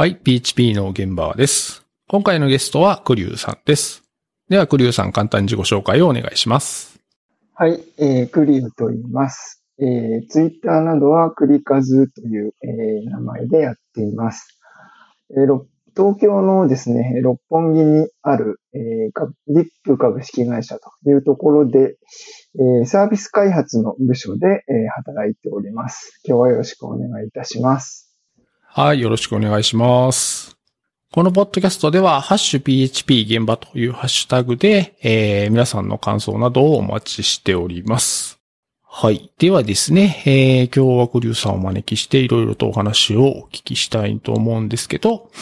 はい、PHP の現場です。今回のゲストはクリュウさんです。では、クリュウさん簡単に自己紹介をお願いします。はい、えー、クリュウと言います。えー、ツイッターなどはクリカズという、えー名前でやっています。えー東京のですね、六本木にある、えー、かリップ株式会社というところで、えーサービス開発の部署で、えー働いております。今日はよろしくお願いいたします。はい、よろしくお願いします。このポッドキャストでは、ハッシュ PHP 現場というハッシュタグで、えー皆さんの感想などをお待ちしております。はい。ではですね、えー今日はクリュウさんをお招きしていろいろとお話をお聞きしたいと思うんですけど、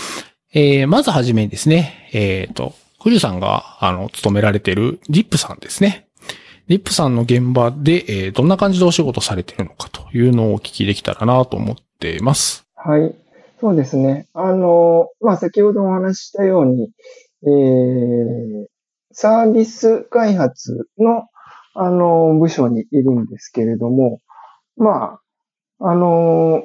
えーまずはじめにですね、えっ、と、クリュウさんが、あの、勤められているリップさんですね。リップさんの現場で、えーどんな感じでお仕事されているのかというのをお聞きできたらなと思っています。はい。そうですね。あの、まあ、先ほどお話ししたように、えー、サービス開発の、あの、部署にいるんですけれども、まあ、あの、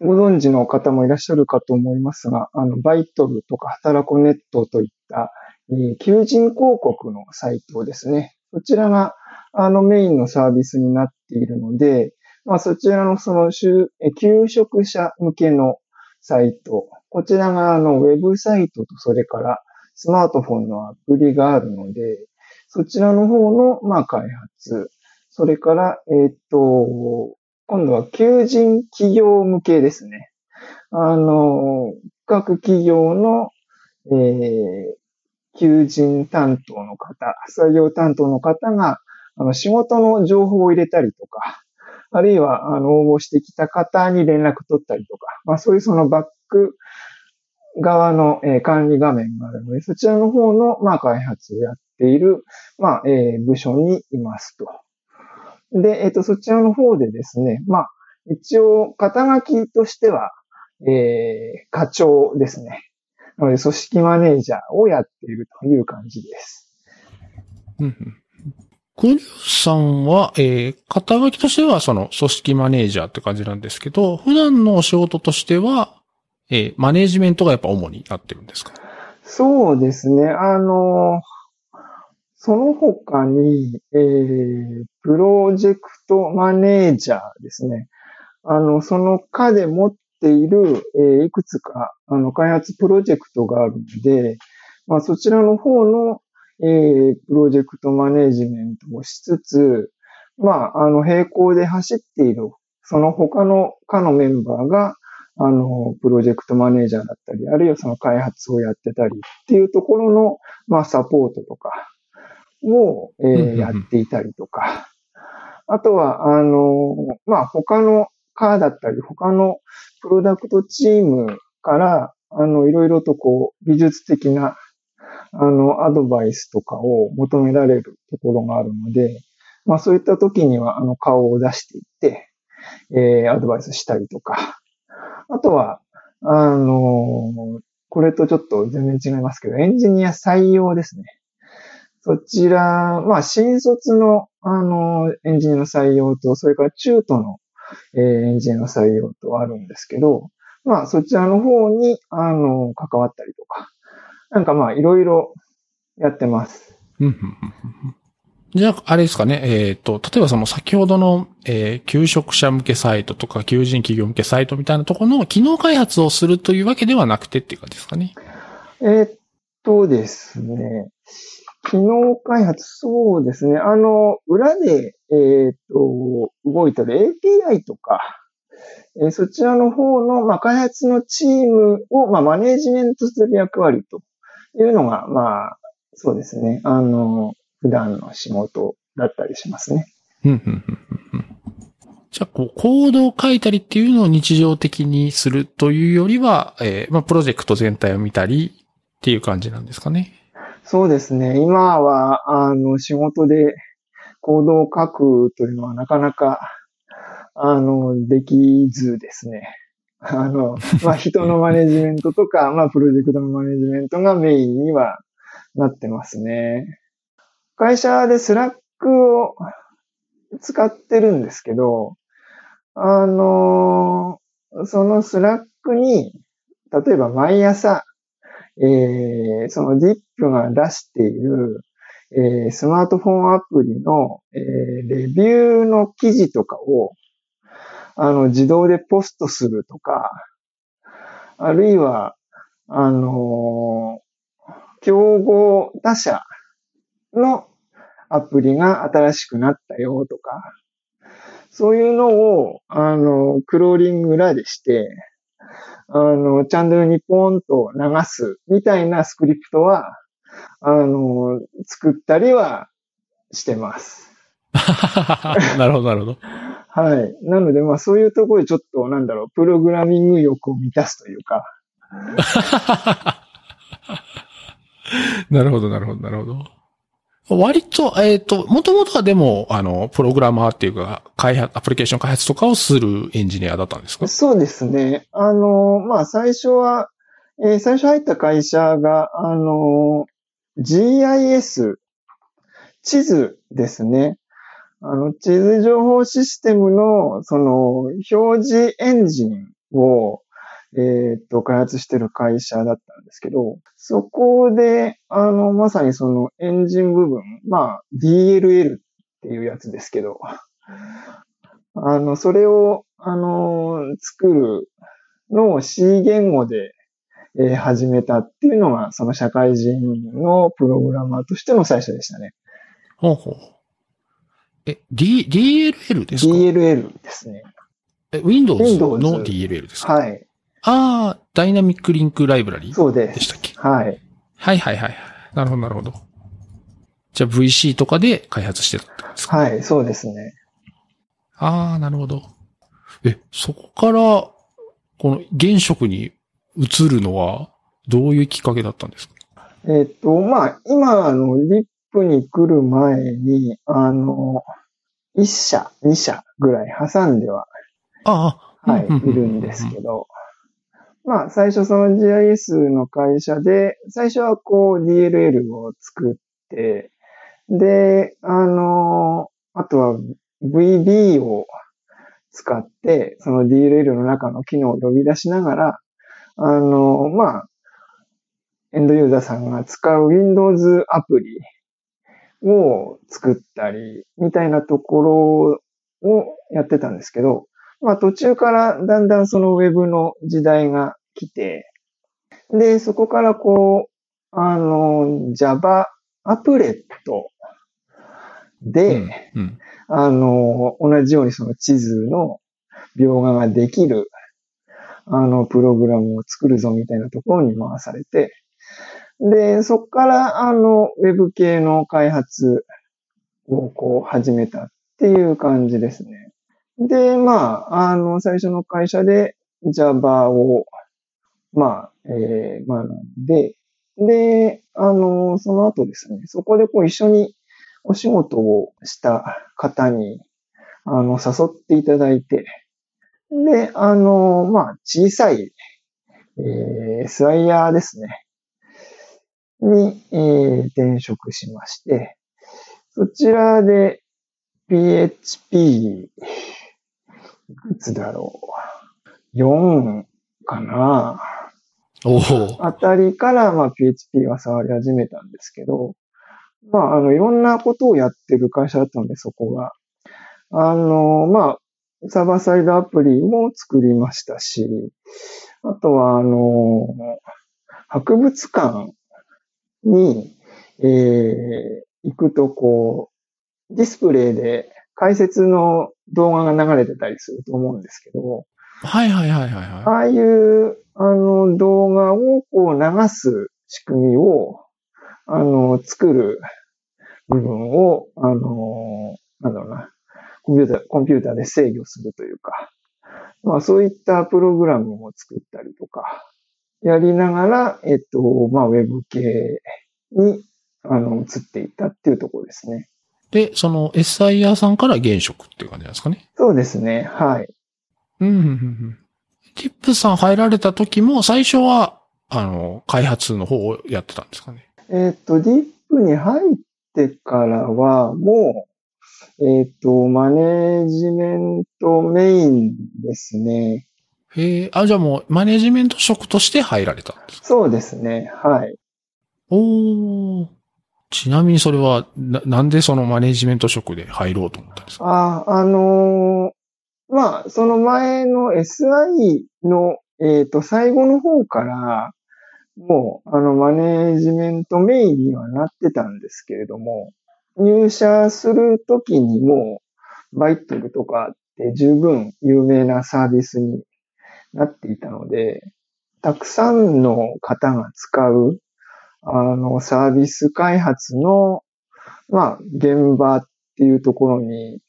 ご存知の方もいらっしゃるかと思いますが、あの、バイトルとか働くネットといった、えー求人広告のサイトですね。そちらが、あの、メインのサービスになっているので、まあ、そちらのその就、え求職者向けのサイト。こちらがあの、ウェブサイトとそれからスマートフォンのアプリがあるので、そちらの方の、まあ、開発。それから、えっ、と、今度は求人企業向けですね。あの、各企業の、えー求人担当の方、採用担当の方が、あの、仕事の情報を入れたりとか、あるいは、あの、応募してきた方に連絡取ったりとか、まあそういうそのバック側の、えー管理画面があるので、そちらの方の、まあ開発をやっている、まあ、えー部署にいますと。で、えっ、と、そちらの方でですね、まあ、一応、肩書きとしては、えー課長ですね。なので、組織マネージャーをやっているという感じです。うんクリュウさんは、えー、肩書きとしては、その、組織マネージャーって感じなんですけど、普段のお仕事としては、えー、マネージメントがやっぱ主になってるんですか？そうですね。あの、その他に、えー、プロジェクトマネージャーですね。あの、その課で持っている、えーいくつか、あの、開発プロジェクトがあるので、まあ、そちらの方の、えー、プロジェクトマネージメントをしつつ、まあ、あの、並行で走っている、その他の課のメンバーが、あの、プロジェクトマネージャーだったり、あるいはその開発をやってたりっていうところの、まあ、サポートとかを、えーやっていたりとか、あとは、あの、まあ、他の課だったり、他のプロダクトチームから、あの、いろいろとこう、技術的な、あの、アドバイスとかを求められるところがあるので、まあ、そういった時には、あの、顔を出していって、えーアドバイスしたりとか、あとは、あのこれとちょっと全然違いますけど、エンジニア採用ですね。そちら、まあ、新卒の、あの、エンジニアの採用と、それから中途の、えーエンジニアの採用とあるんですけど、まあ、そちらの方に、あの、関わったりとか、なんかまあ、いろいろやってます。じゃあ、あれですかね、えっ、と、例えばその先ほどの、えー求職者向けサイトとか、求人企業向けサイトみたいなところの機能開発をするというわけではなくてっていう感じですかね。えーっとですね、機能開発、そうですね。あの、裏で、えーっと、動いてる API とか、えーそちらの方の、まあ、開発のチームを、まあ、マネージメントする役割というのが、まあ、そうですね。あの、普段の仕事だったりしますね。うんうんうんうんうんじゃあ、こう、コードを書いたりっていうのを日常的にするというよりは、えーまあ、プロジェクト全体を見たりっていう感じなんですかね。そうですね。今は、あの、仕事でコードを書くというのはなかなか、あの、できずですね。あの、まあ、人のマネジメントとか、まあ、プロジェクトのマネジメントがメインにはなってますね。会社で Slack を使ってるんですけど、あの、その Slack に、例えば毎朝、えー、その DIP が出している、えー、スマートフォンアプリの、えー、レビューの記事とかを、あの、自動でポストするとか、あるいは、あのー、競合他社のアプリが新しくなったよとか、そういうのを、あの、クローリング裏でして、あの、チャンネルにポンと流すみたいなスクリプトは、あの、作ったりはしてます。なるほど、なるほど。はい。なので、まあそういうところでちょっと、なんだろう、プログラミング欲を満たすというか。なるほど、なるほど、なるほど。割と、えっ、ー、と、もともとはでも、あの、プログラマーっていうか、開発、アプリケーション開発とかをするエンジニアだったんですか？そうですね。あの、まあ、最初は、えー、最初入った会社が、あの、GIS、地図ですね。あの、地図情報システムの、その、表示エンジンを、えっ、と、開発してる会社だったんですけど、そこで、あの、まさにそのエンジン部分、まあ、DLL っていうやつですけど、あの、それを、あの、作るのを C 言語で、えー、始めたっていうのが、その社会人のプログラマーとしての最初でしたね。ほうほう。え、D、DLL ですか ?DLL ですね。え、Windows の DLL ですか？はい。ああ、ダイナミックリンクライブラリそうででしたっけ？はい。はいはいはい。なるほどなるほど。じゃあ VC とかで開発してたんですか？はい、そうですね。ああ、なるほど。え、そこから、この現職に移るのは、どういうきっかけだったんですか？えっ、と、まあ、今、あの、リップに来る前に、あの、1社、2社ぐらい挟んでは、ああ、はい、いるんですけど、まあ、最初その GIS の会社で、最初はこう DLL を作って、で、あの、あとは VB を使って、その DLL の中の機能を呼び出しながら、あの、まあ、エンドユーザーさんが使う Windows アプリを作ったり、みたいなところをやってたんですけど、まあ途中からだんだんそのウェブの時代が来て、で、そこからこう、あの、Java アプレットで、うんうん、あの、同じようにその地図の描画ができる、あの、プログラムを作るぞみたいなところに回されて、で、そこから、あの、ウェブ系の開発をこう始めたっていう感じですね。で、まあ、あの、最初の会社で Java を、まあ、えー、学んで、で、あの、その後ですね、そこでこう一緒にお仕事をした方に、あの、誘っていただいて、で、あの、まあ、小さい、えー、スライヤーですね、に、えー、転職しまして、そちらで PHP いくつだろう。4かな。おあたりから、まあ、PHP は触り始めたんですけど、まあ、あの、いろんなことをやってる会社だったので、そこが。あの、まあ、サーバーサイドアプリも作りましたし、あとは、あの、博物館に、えー、行くと、こう、ディスプレイで解説の動画が流れてたりすると思うんですけど、はいはいはいはい、はい。ああいう、あの、動画をこう流す仕組みを、あの、作る部分を、あの、なんだろうな、コンピューター、コンピューターで制御するというか、まあそういったプログラムを作ったりとか、やりながら、えっと、まあウェブ系に、あの、移っていったっていうところですね。で、その SIR さんから現職っていう感じなんですかね？そうですね。はい。うん、うん、うん。ティップさん入られた時も最初は、あの、開発の方をやってたんですかね？えっ、と、ディップに入ってからは、もう、えっ、と、マネージメントメインですね。へえ、あ、じゃあもうマネジメント職として入られたんですか？そうですね。はい。おー。ちなみにそれは、な、なんでそのマネジメント職で入ろうと思ったんですか？あ、あのーまあ、その前の SI の、えっ、と、最後の方から、もう、あの、マネジメントメインにはなってたんですけれども、入社するときにもう、バイトルとかって十分有名なサービスになっていたので、たくさんの方が使う、あの、サービス開発の、まあ、現場っていうところに、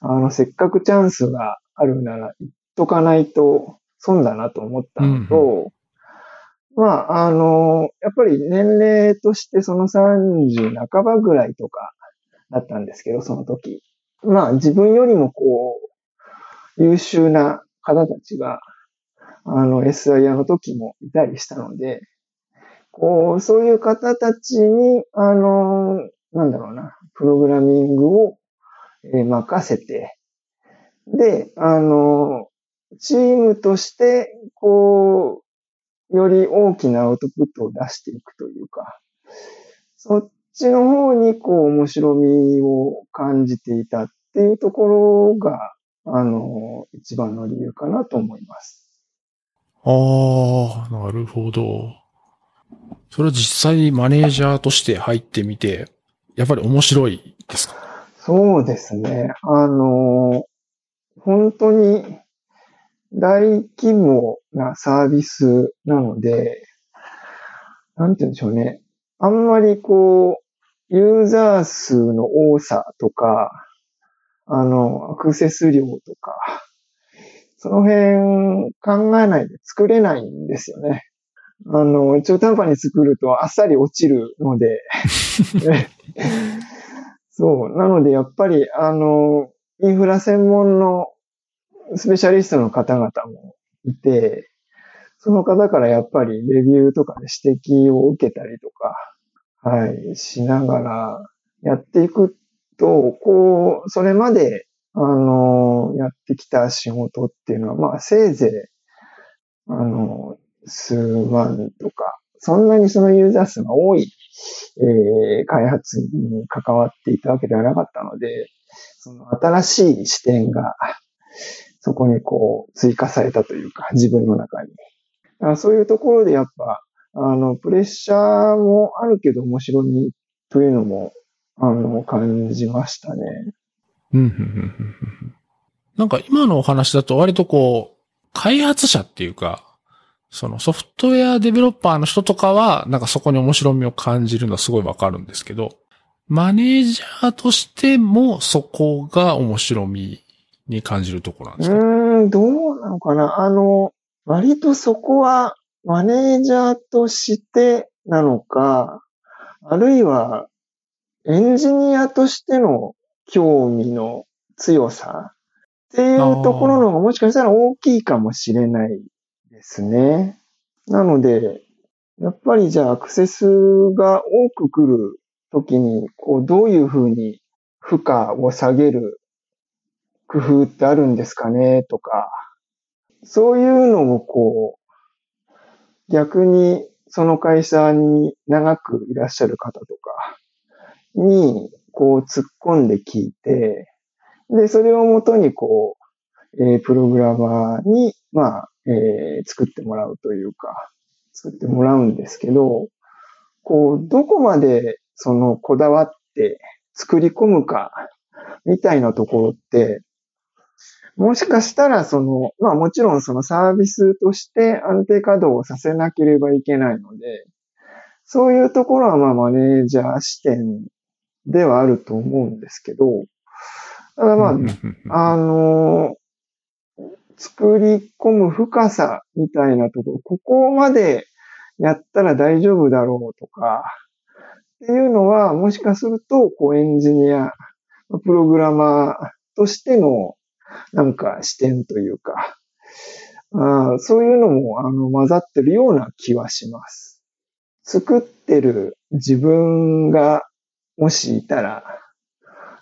あの、せっかくチャンスがあるなら、言っとかないと損だなと思ったのと、まあ、あの、やっぱり年齢としてその30半ばぐらいとかだったんですけど、その時。まあ、自分よりもこう、優秀な方たちが、あの、SIR の時もいたりしたので、こう、そういう方たちに、あの、なんだろうな、プログラミングを任せて、で、あの、チームとして、こう、より大きなアウトプットを出していくというか、そっちの方に、こう、面白みを感じていたっていうところが、あの、一番の理由かなと思います。ああ、なるほど。それは実際にマネージャーとして入ってみて、やっぱり面白いですか？そうですね。あの、本当に大規模なサービスなので、なんて言うんでしょうね。あんまりこう、ユーザー数の多さとか、あの、アクセス量とか、その辺考えないで作れないんですよね。あの、中途半端に作るとあっさり落ちるので、そう。なので、やっぱり、あの、インフラ専門のスペシャリストの方々もいて、その方からやっぱりレビューとかで指摘を受けたりとか、はい、しながらやっていくと、こう、それまで、あの、やってきた仕事っていうのは、まあ、せいぜい、あの、数万とか、そんなにそのユーザー数が多いえー開発に関わっていたわけではなかったので、その新しい視点が、そこにこう追加されたというか、自分の中に。だそういうところでやっぱ、あの、プレッシャーもあるけど面白みというのも、あの、感じましたね。うん、なんか今のお話だと割とこう、開発者っていうか、そのソフトウェアデベロッパーの人とかは、なんかそこに面白みを感じるのはすごいわかるんですけど、マネージャーとしてもそこが面白みに感じるところなんですか、うん、どうなのかな。あの、割とそこはマネージャーとしてなのか、あるいはエンジニアとしての興味の強さ。っていうところの方がもしかしたら大きいかもしれないですね。なので、やっぱりじゃあアクセスが多く来るときに、こう、どういうふうに負荷を下げる工夫ってあるんですかね？とか、そういうのをこう、逆にその会社に長くいらっしゃる方とかに、こう突っ込んで聞いて、で、それをもとにこう、えープログラマーに、まあ、えー作ってもらうというか、作ってもらうんですけど、こう、どこまでそのこだわって作り込むか、みたいなところって、もしかしたらその、まあもちろんそのサービスとして安定稼働をさせなければいけないので、そういうところはまあマネージャー視点ではあると思うんですけど、ただまああの作り込む深さみたいなところ、ここまでやったら大丈夫だろうとか、っていうのは、もしかすると、こう、エンジニア、プログラマーとしての、なんか視点というか、あーそういうのも、あの、混ざってるような気はします。作ってる自分が、もしいたら、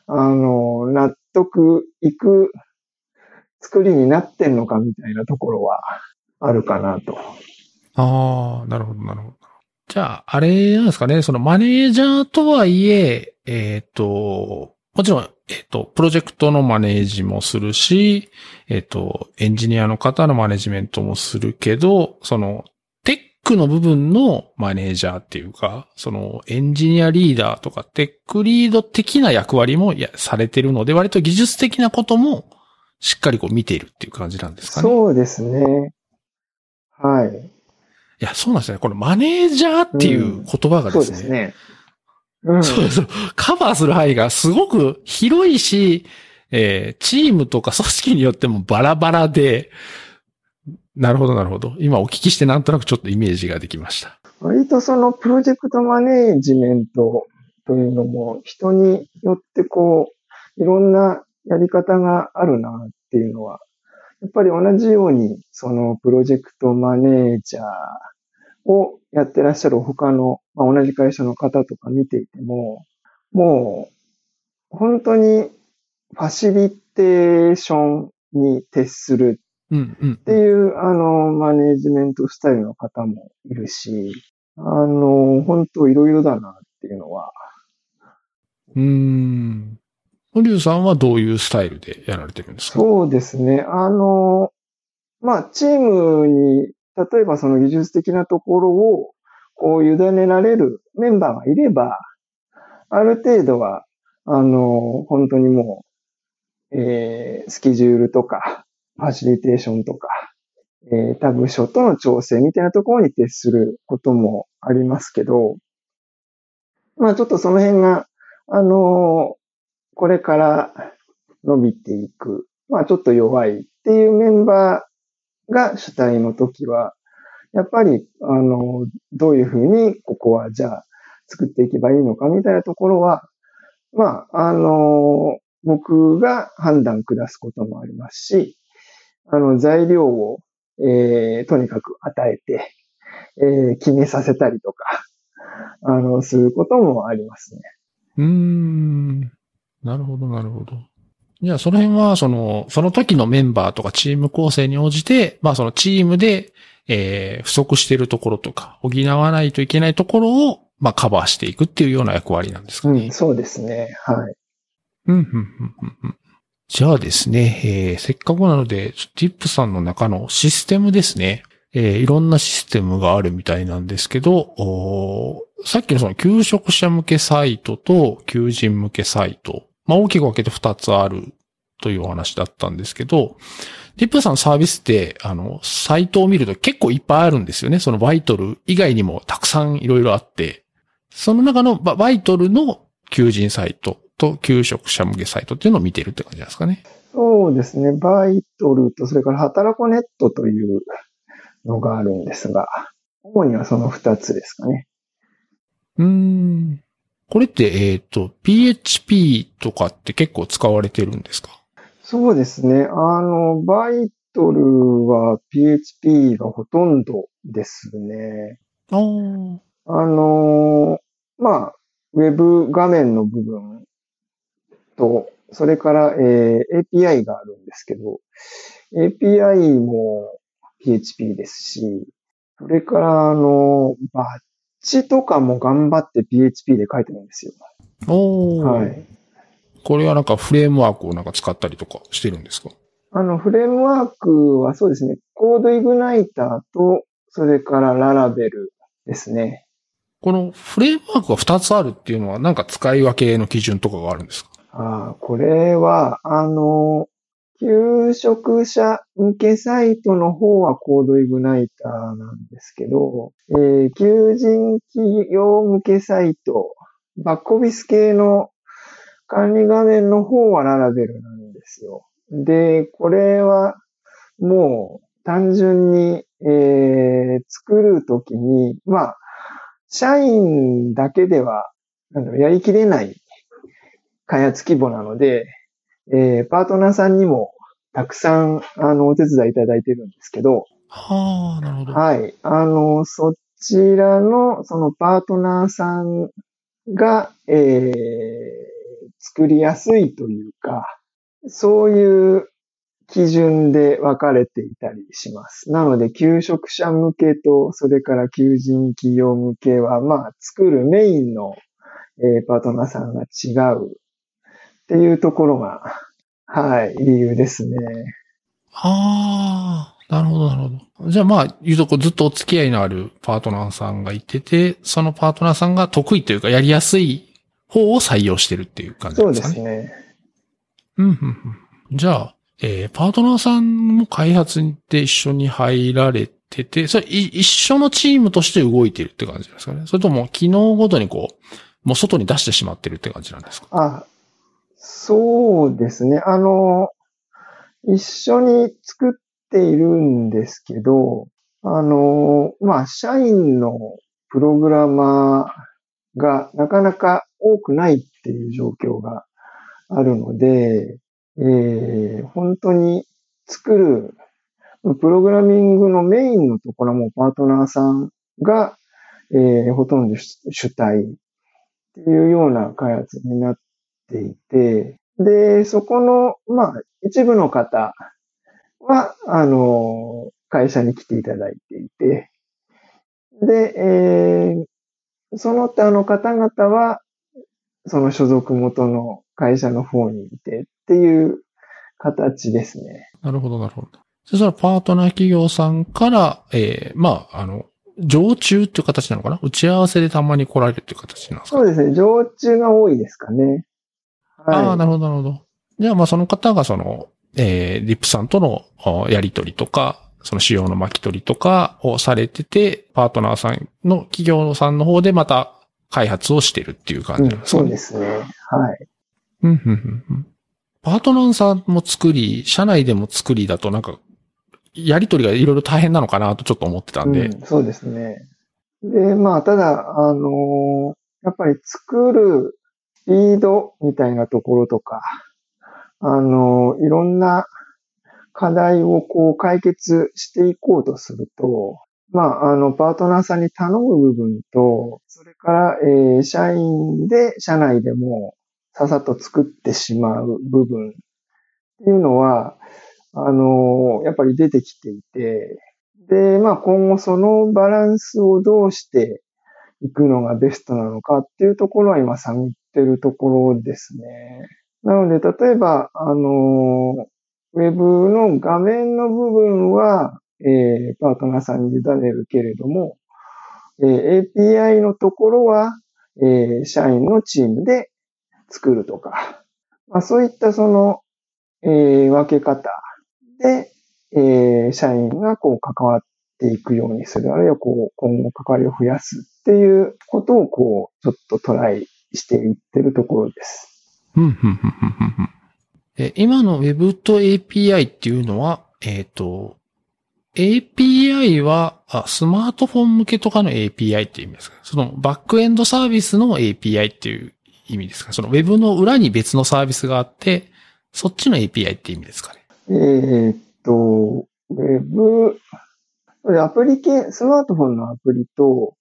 あの、納得いく作りになってんのかみたいなところはあるかなと。ああ、なるほど、なるほど。じゃあ、あれなんですかね、そのマネージャーとはいえ、えっ、と、もちろん、えっ、と、プロジェクトのマネージもするし、えっ、と、エンジニアの方のマネジメントもするけど、その、クの部分のマネージャーっていうか、その、エンジニアリーダーとか、テックリード的な役割もやされてるので、割と技術的なことも、しっかりこう見ているっていう感じなんですかね。そうですね。はい。いや、そうなんですね。このマネージャーっていう言葉がそうですね。ですね。うん。そうそう。カバーする範囲がすごく広いし、えーチームとか組織によってもバラバラで、なるほど、なるほど。今お聞きしてなんとなくちょっとイメージができました。割とそのプロジェクトマネージメントというのも人によってこう、いろんなやり方があるなっていうのは、やっぱり同じようにそのプロジェクトマネージャーをやってらっしゃる他の、まあ、同じ会社の方とか見ていても、もう本当にファシリテーションに徹するうん、うんっ。ていう、あの、マネージメントスタイルの方もいるし、あの、本当いろいろだなっていうのは、うーん。ホリュウさんはどういうスタイルでやられてるんですか？そうですね。あの、まあ、チームに、例えばその技術的なところを、こう、委ねられるメンバーがいれば、ある程度は、あの、本当にもう、えー、スケジュールとか、ファシリテーションとか、えー、他部署との調整みたいなところに徹することもありますけど、まあちょっとその辺が、あのこれから伸びていく、まあちょっと弱いっていうメンバーが主体の時は、やっぱり、あの、どういうふうにここはじゃあ作っていけばいいのかみたいなところは、まあ、あの、僕が判断下すこともありますし、あの、材料を、えーとにかく与えて、えー決めさせたりとか、あの、することもありますね。うーん。なるほど、なるほど。じゃあ、その辺は、その、その時のメンバーとかチーム構成に応じて、まあ、そのチームで、えー不足しているところとか、補わないといけないところを、まあ、カバーしていくっていうような役割なんですかね。うん、そうですね。はい。うん、うん、うん、うんうん。じゃあですね、えーせっかくなので、ティップさんの中のシステムですね。えーいろんなシステムがあるみたいなんですけど、さっきのその求職者向けサイトと求人向けサイト、まあ大きく分けて2つあるというお話だったんですけど、ティップさんのサービスって、あの、サイトを見ると結構いっぱいあるんですよね。そのバイトル以外にもたくさんいろいろあって、その中のバイトルの求人サイトと求職者向けサイトっていうのを見てるって感じなんですかね。そうですね。バイトルと、それから働こネットというのがあるんですが、主にはその二つですかね。うーん。これって、えっ、と、PHP とかって結構使われてるんですか？そうですね。あの、バイトルは PHP がほとんどですね。ああ。あの、まあ、ウェブ画面の部分と、それから、えー API があるんですけど、API も PHP ですし、それから、あの、バッチとかも頑張って PHP で書いてるんですよ。おーはい。これはなんかフレームワークをなんか使ったりとかしてるんですか？あの、フレームワークはそうですね、コードイグナイターと、それからララベルですね。このフレームワークが2つあるっていうのはなんか使い分けの基準とかがあるんですか？あ、これは、あの、求職者向けサイトの方はコードイグナイターなんですけど、えー求人企業向けサイト、バックオフィス系の管理画面の方はララベルなんですよ。で、これはもう単純に、えー作るときに、まあ、社員だけでは、やりきれない開発規模なので、えーパートナーさんにもたくさん、あの、お手伝いいただいてるんですけど、はあ、なるほど。はい。あの、そちらの、そのパートナーさんが、えー作りやすいというか、そういう基準で分かれていたりします。なので、求職者向けと、それから求人企業向けは、まあ、作るメインの、えーパートナーさんが違うっていうところが、はい、理由ですね。ああ、なるほど、なるほど。じゃあまあ、言うとこうずっとお付き合いのあるパートナーさんがいてて、そのパートナーさんが得意というかやりやすい方を採用してるっていう感じそうですかね？すね。うん、うん、うん。じゃあ、えー、パートナーさんも開発で一緒に入られてて、それい一緒のチームとして動いてるって感じですかね？それとも機能ごとにこう、もう外に出してしまってるって感じなんですか？あ、そうですね。あの、一緒に作っているんですけど、あの、まあ、社員のプログラマーがなかなか多くないっていう状況があるので、えー本当に作る、プログラミングのメインのところもパートナーさんが、えーほとんど主体っていうような開発になっっていて、で、そこの、まあ、一部の方は、あの、会社に来ていただいていて、で、えーその他の方々は、その所属元の会社の方にいてっていう形ですね。なるほど、なるほど。そしたらパートナー企業さんから、えー、まあ、あの、常駐っていう形なのかな？打ち合わせでたまに来られるっていう形なんですか？そうですね。常駐が多いですかね。はい。ああ、なるほど、なるほど。じゃあ、まあ、その方がその、えー、リップさんとのあやりとりとか、その仕様の巻き取りとかをされてて、パートナーさんの企業さんの方でまた開発をしてるっていう感じなんうん、ですか？ね。そうですね。はい。うんうんうんうんパートナーさんも作り、社内でも作りだとなんか、やりとりがいろいろ大変なのかなとちょっと思ってたんで。うん、そうですね。で、まあ、ただ、あのーやっぱり作るスピードみたいなところとか、あのいろんな課題をこう解決していこうとすると、まあ、あの、パートナーさんに頼む部分と、それから、えー社員で、社内でもささっと作ってしまう部分っていうのは、あのやっぱり出てきていて、で、まあ今後そのバランスをどうしていくのがベストなのかっていうところは今探ってるところですね。なので、例えば、あの、ウェブの画面の部分は、えーパートナーさんに委ねるけれども、えー API のところは、えー社員のチームで作るとか、まあ、そういったその、えー分け方で、えー社員がこう関わっていくようにする、あるいはこう今後関わりを増やすっていうことをこうちょっとトライしていってるところです。え今の Web と API っていうのは、えっ、と、API はあ、スマートフォン向けとかの API っていう意味ですか？そのバックエンドサービスの API っていう意味ですか？その Web の裏に別のサービスがあって、そっちの API って意味ですかね？えーっと、ウェブ、これアプリ系、スマートフォンのアプリと、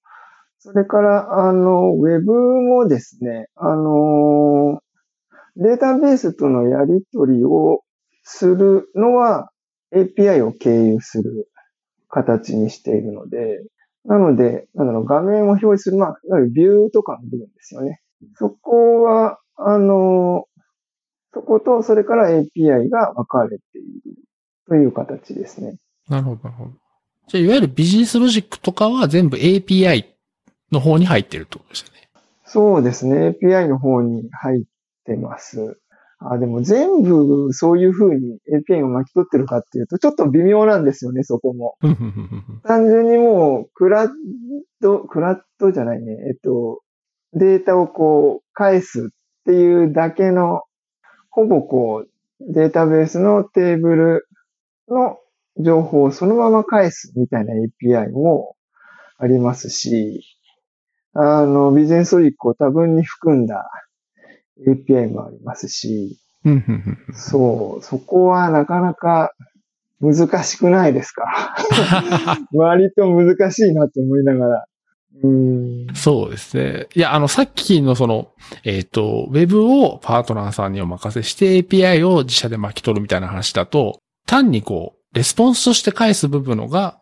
それから、あの、ウェブもですね、あの、データベースとのやり取りをするのは API を経由する形にしているので、なので、なんだろう、画面を表示する、まあ、いわゆるビューとかの部分ですよね。そこは、あの、そこと、それから API が分かれているという形ですね。なるほど、なるほど。じゃあ、いわゆるビジネスロジックとかは全部 API の方に入ってるってことですよね。そうですね。API の方に入ってます。あ、でも全部そういう風に API を巻き取ってるかっていうと、ちょっと微妙なんですよね、そこも。単純にもう、クラッド、クラッドじゃないね。えっと、データをこう、返すっていうだけの、ほぼこう、データベースのテーブルの情報をそのまま返すみたいな API もありますし、あの、ビジネスロジックを多分に含んだ API もありますし、そう、そこはなかなか難しくないですか？割と難しいなと思いながら。うーん。そうですね。いや、あの、さっきのその、えっ、と、ウェブをパートナーさんにお任せして API を自社で巻き取るみたいな話だと、単にこう、レスポンスとして返す部分のが、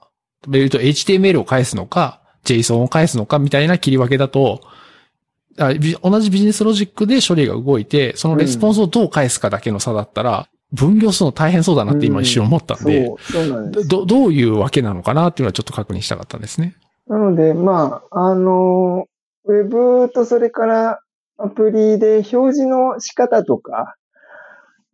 言うと HTML を返すのか、JSON を返すのかみたいな切り分けだと、同じビジネスロジックで処理が動いて、そのレスポンスをどう返すかだけの差だったら、分業するの大変そうだなって今一瞬思ったんで。ど、どういうわけなのかなっていうのはちょっと確認したかったんですね。なので、まあ、あの、ウェブとそれからアプリで表示の仕方とか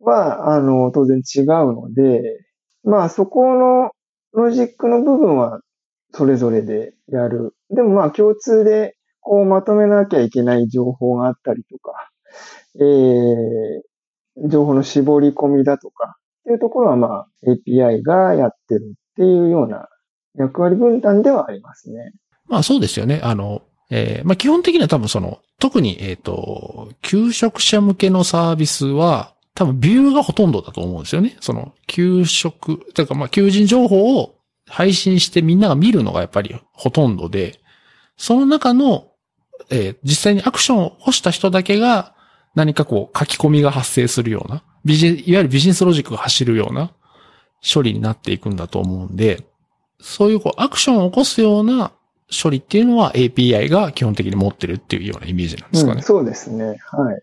は、あの、当然違うので、まあ、そこのロジックの部分はそれぞれでやる。でもまあ、共通でこうまとめなきゃいけない情報があったりとか、えー、情報の絞り込みだとか、っていうところはまあ、API がやってるっていうような役割分担ではありますね。まあそうですよね。あの、えーまあ基本的には多分その、特に、えっ、と、求職者向けのサービスは、多分ビューがほとんどだと思うんですよね。その、求職、というかまあ求人情報を配信してみんなが見るのがやっぱりほとんどで、その中の、えー実際にアクションを起こした人だけが何かこう書き込みが発生するような、ビジいわゆるビジネスロジックが走るような処理になっていくんだと思うんで、そういうこうアクションを起こすような処理っていうのは API が基本的に持ってるっていうようなイメージなんですかね。うん、そうですね。はい。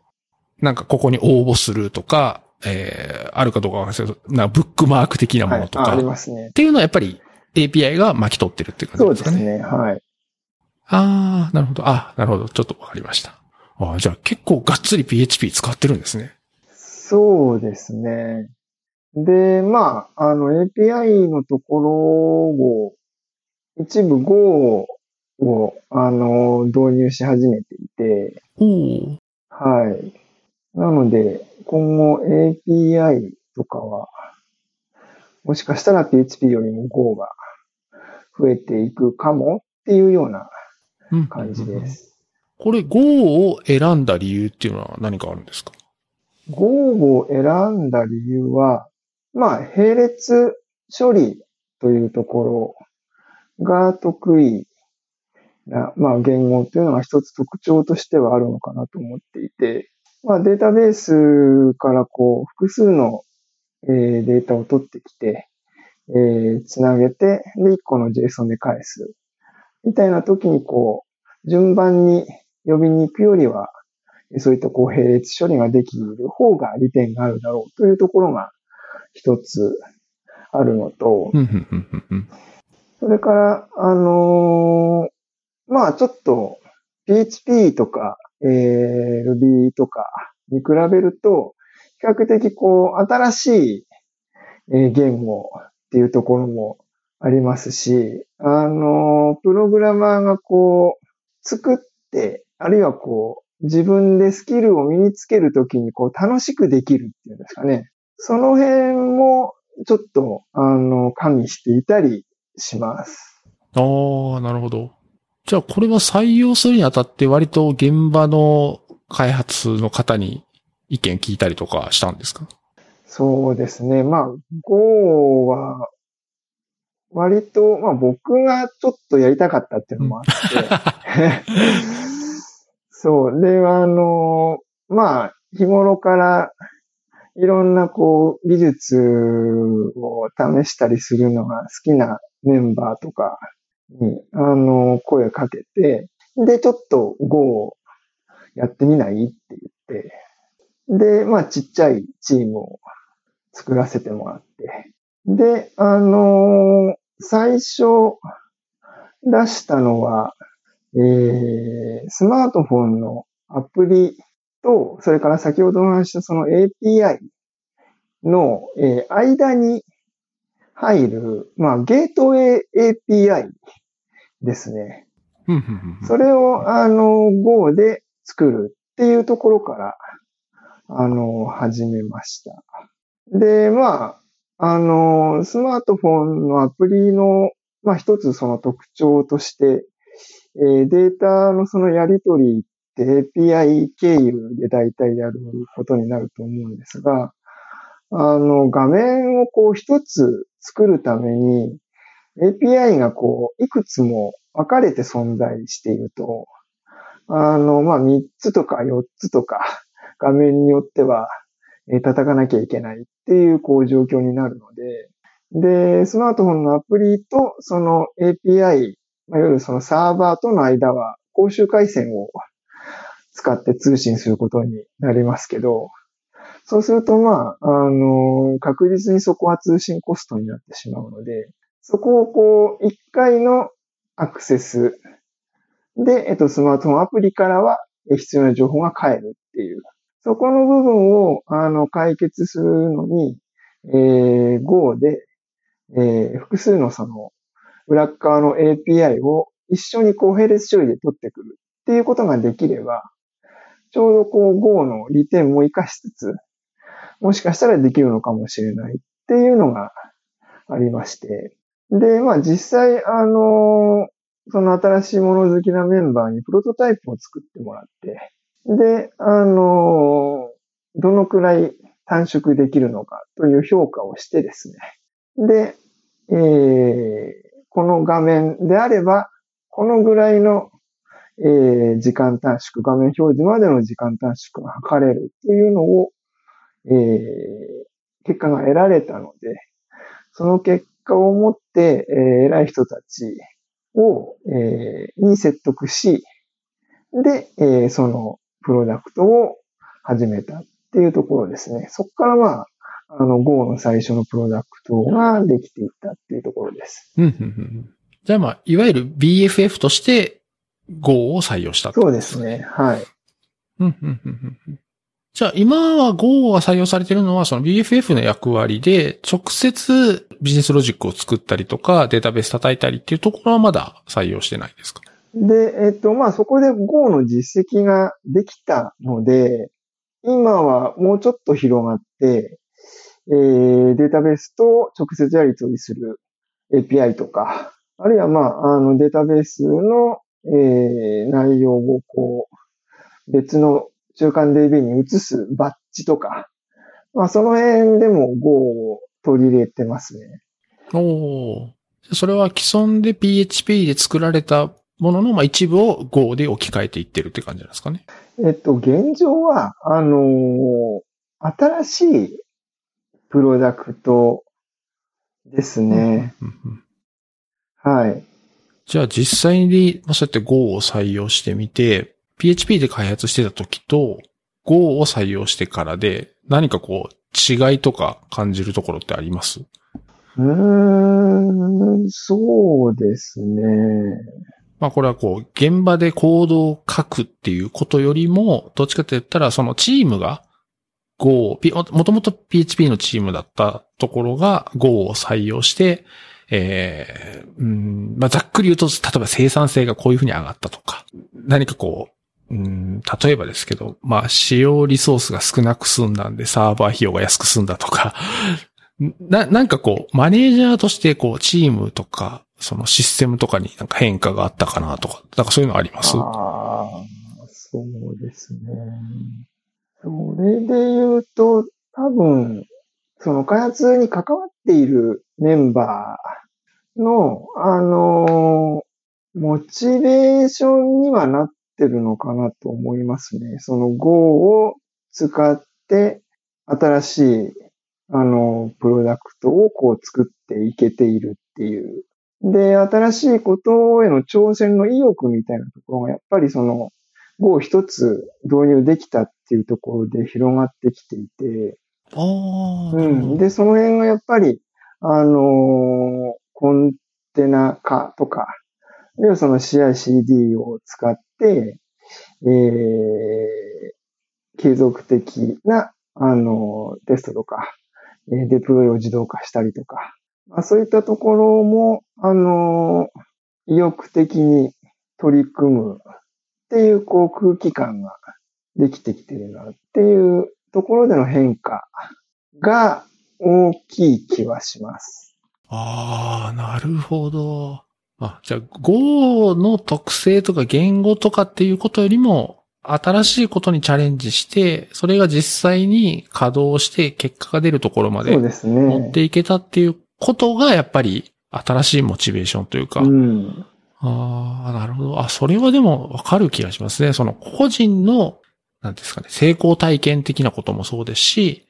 なんかここに応募するとか、えー、あるかどうかわかんないですけど、なんかブックマーク的なもはい。のとか、あありっますね。ていうのはやっぱり API が巻き取ってるっていう感そうじでかね。ですすね。はい。ああ、なるほど。あなるほど。ちょっとわかりました。あーじゃあ結構がっつり PHP 使ってるんですね。そうですね。で、まあ、あの API のところを、一部 Go を、あの、導入し始めていて、おお。はい。なので、今後 API とかは、もしかしたら PHP よりも Go が増えていくかもっていうようなうん感じで。す。これ Go を選んだ理由っていうのは何かあるんですか？Go を選んだ理由は、まあ、並列処理というところが得意な、まあ、言語というのが一つ特徴としてはあるのかなと思っていて、まあ、データベースからこう、複数の、えーデータを取ってきて、えーつなげて、で、一個の JSON で返す。みたいな時にこう、順番に呼びに行くよりは、そういったこう並列処理ができる方が利点があるだろうというところが一つあるのと。それから、あのーまあちょっと PHP とか、えー Ruby とかに比べると、比較的こう新しい、えー言語っていうところもありますし、あのープログラマーがこう作って、あるいはこう自分でスキルを身につけるときにこう楽しくできるっていうんですかね。その辺もちょっと、あの、加味していたりします。ああ、なるほど。じゃあこれは採用するにあたって割と現場の開発の方に意見聞いたりとかしたんですか？そうですね。まあ、Go は、割と、まあ僕がちょっとやりたかったっていうのもあって、そう。で、あの、まあ、日頃からいろんなこう、技術を試したりするのが好きなメンバーとかに、あの、声かけて、で、ちょっと Go をやってみない？って言って、で、まあ、ちっちゃいチームを作らせてもらって、で、あの最初出したのは、えー、スマートフォンのアプリと、それから先ほどお話ししたその API の、えー間に入る、まあ、ゲートウェイ API ですね。それを、あの、Go で作るっていうところから、あの、始めました。で、まあ、あの、スマートフォンのアプリの、まあ一つその特徴として、えーデータのそのやり取りって API 経由で大体やることになると思うんですが、あの、画面をこう一つ作るために、API がこう、いくつも分かれて存在していると、あの、まあ、3つとか4つとか、画面によっては、え叩かなきゃいけないっていう、こう、状況になるので、で、スマートフォンのアプリと、その API、まあ、いわゆるそのサーバーとの間は、公衆回線を使って通信することになりますけど、そうすると、まあ、あの、確実にそこは通信コストになってしまうので、そこをこう、一回のアクセスで、えっと、スマートフォンアプリからは必要な情報が返るっていう。そこの部分を、あの、解決するのに、えー、Go で、えー複数のその、裏側の API を一緒にこう、並列処理で取ってくるっていうことができれば、ちょうどこう Go の利点も活かしつつ、もしかしたらできるのかもしれないっていうのがありまして。で、まあ実際、あの、その新しいもの好きなメンバーにプロトタイプを作ってもらって、で、あの、どのくらい短縮できるのかという評価をしてですね。で、えーこの画面であれば、このぐらいの、えー時間短縮、画面表示までの時間短縮が測れるというのを、えー結果が得られたので、その結果をもって、えー偉い人たちを、えーに説得し、で、えーそのプロダクトを始めたっていうところですね。そこからまあ、あの Go の最初のプロダクトができていったっていうところです。うんうんうんうんじゃあまあ、いわゆる BFF として Go を採用したそうでとすね。はい。うんうんうんうんうんじゃあ今は Go が採用されているのはその BFF の役割で直接ビジネスロジックを作ったりとかデータベース叩いたりっていうところはまだ採用してないですか？で、えっと、まあ、そこで Go の実績ができたので、今はもうちょっと広がって、えー、データベースと直接やり取りする API とか、あるいは、まあ、あの、データベースの、えー、内容をこう、別の中間 DB に移すバッジとか、まあ、その辺でも Go を取り入れてますね。おお。それは既存で PHP で作られたものの、まあ、一部を Go で置き換えていってるって感じなんですかね。えっと、現状は、あのー新しいプロダクトですね。はい。じゃあ実際に、まあ、そうやって Go を採用してみて、PHP で開発してた時と Go を採用してからで何かこう違いとか感じるところってあります？うーん、そうですね。まあこれはこう現場でコードを書くっていうことよりも、どっちかって言ったらそのチームが Go を、もともと PHP のチームだったところが Go を採用して、えーうんまあ、ざっくり言うと、例えば生産性がこういうふうに上がったとか、何かこう、うん、例えばですけど、まあ、使用リソースが少なく済んだんで、サーバー費用が安く済んだとか、な、なんかこう、マネージャーとしてこう、チームとか、そのシステムとかになんか変化があったかなとか、なんかそういうのあります？ああ、そうですね。それで言うと、多分、その開発に関わっているメンバーの、あのモチベーションにはなってるのかなと思いますね。その Go を使って、新しい、あの、プロダクトをこう作っていけているっていう。で、新しいことへの挑戦の意欲みたいなところが、やっぱりその、Go を一つ導入できたっていうところで広がってきていて、うん。で、その辺がやっぱり、あのーコンテナ化とか、あるいはその CI/CD を使って、えー、継続的な、あのーテストとか、えーデプロイを自動化したりとか、まあ、そういったところも、あの意欲的に取り組むっていう、こう、空気感ができてきてるなっていうところでの変化が大きい気はします。ああ、なるほど。あ、じゃあ Go の特性とか言語とかっていうことよりも、新しいことにチャレンジして、それが実際に稼働して結果が出るところまで持っ。ていけたっていうことが、やっぱり新しいモチベーションというか。うん。ああ、なるほど。あ、それはでもわかる気がしますね。その個人の、なんですかね、成功体験的なこともそうですし、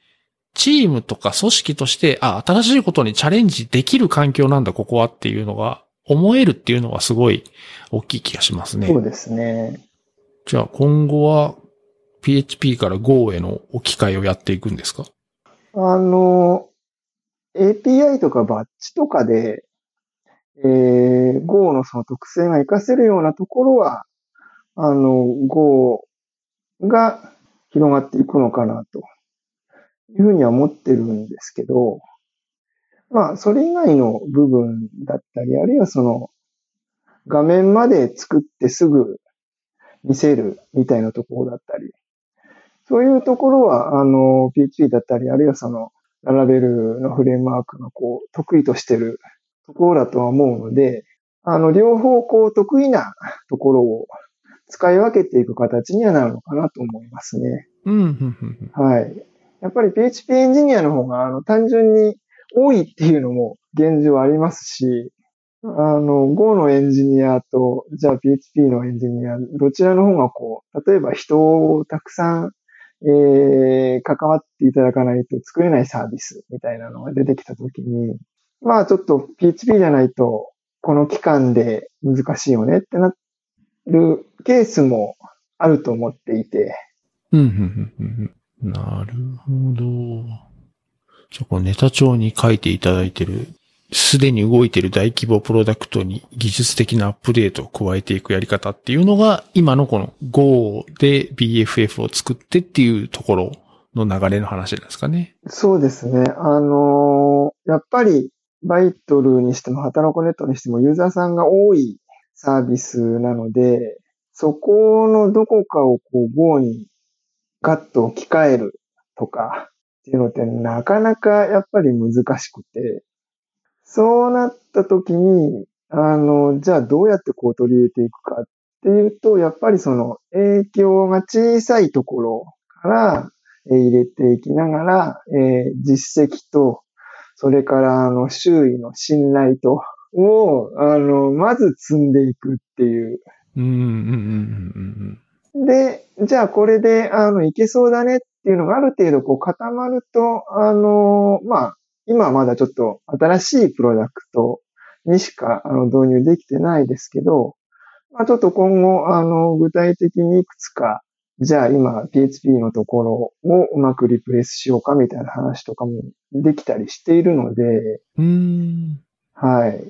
チームとか組織として、あ、新しいことにチャレンジできる環境なんだ、ここはっていうのが、思えるっていうのはすごい大きい気がしますね。そうですね。じゃあ今後は PHP から Go への置き換えをやっていくんですか？あの、API とかバッチとかで、えー、Go のその特性が活かせるようなところは、あの、Go が広がっていくのかなと。いうふうには思ってるんですけど、まあ、それ以外の部分だったり、あるいはその、画面まで作ってすぐ見せるみたいなところだったり、そういうところは、あの、PHP だったり、あるいはその、ララベルのフレームワークがこう、得意としてるところだとは思うので、あの、両方こう、得意なところを使い分けていく形にはなるのかなと思いますね。うん。はい。やっぱり PHP エンジニアの方が、あの、単純に多いっていうのも現状ありますし、あの、Go のエンジニアと、じゃあ PHP のエンジニア、どちらの方がこう、例えば人をたくさん、えー、関わっていただかないと作れないサービスみたいなのが出てきたときに、まあちょっと PHP じゃないと、この期間で難しいよねってなるケースもあると思っていて、うん、うん、うん。なるほど。じゃあ、こネタ帳に書いていただいてる、すでに動いている大規模プロダクトに技術的なアップデートを加えていくやり方っていうのが、今のこの Go で BFF を作ってっていうところの流れの話なんですかね。そうですね。あのーやっぱり、バイトルにしても、ハタノコネットにしても、ユーザーさんが多いサービスなので、そこのどこかをこう、Go にガッと置き換えるとか、っていうのってなかなかやっぱり難しくて、そうなった時に、あの、じゃあどうやってこう取り入れていくかっていうと、やっぱりその影響が小さいところからえー入れていきながら、えー実績と、それからあの周囲の信頼と、を、あの、まず積んでいくっていう。うん、うん、うん、うん、で、じゃあこれで、あの、いけそうだねっていうのがある程度こう固まると、あの、まあ、今はまだちょっと新しいプロダクトにしかあの導入できてないですけど、まあ、ちょっと今後、あの、具体的にいくつか、じゃあ今 PHP のところをうまくリプレイスしようかみたいな話とかもできたりしているので、うん。うん。はい。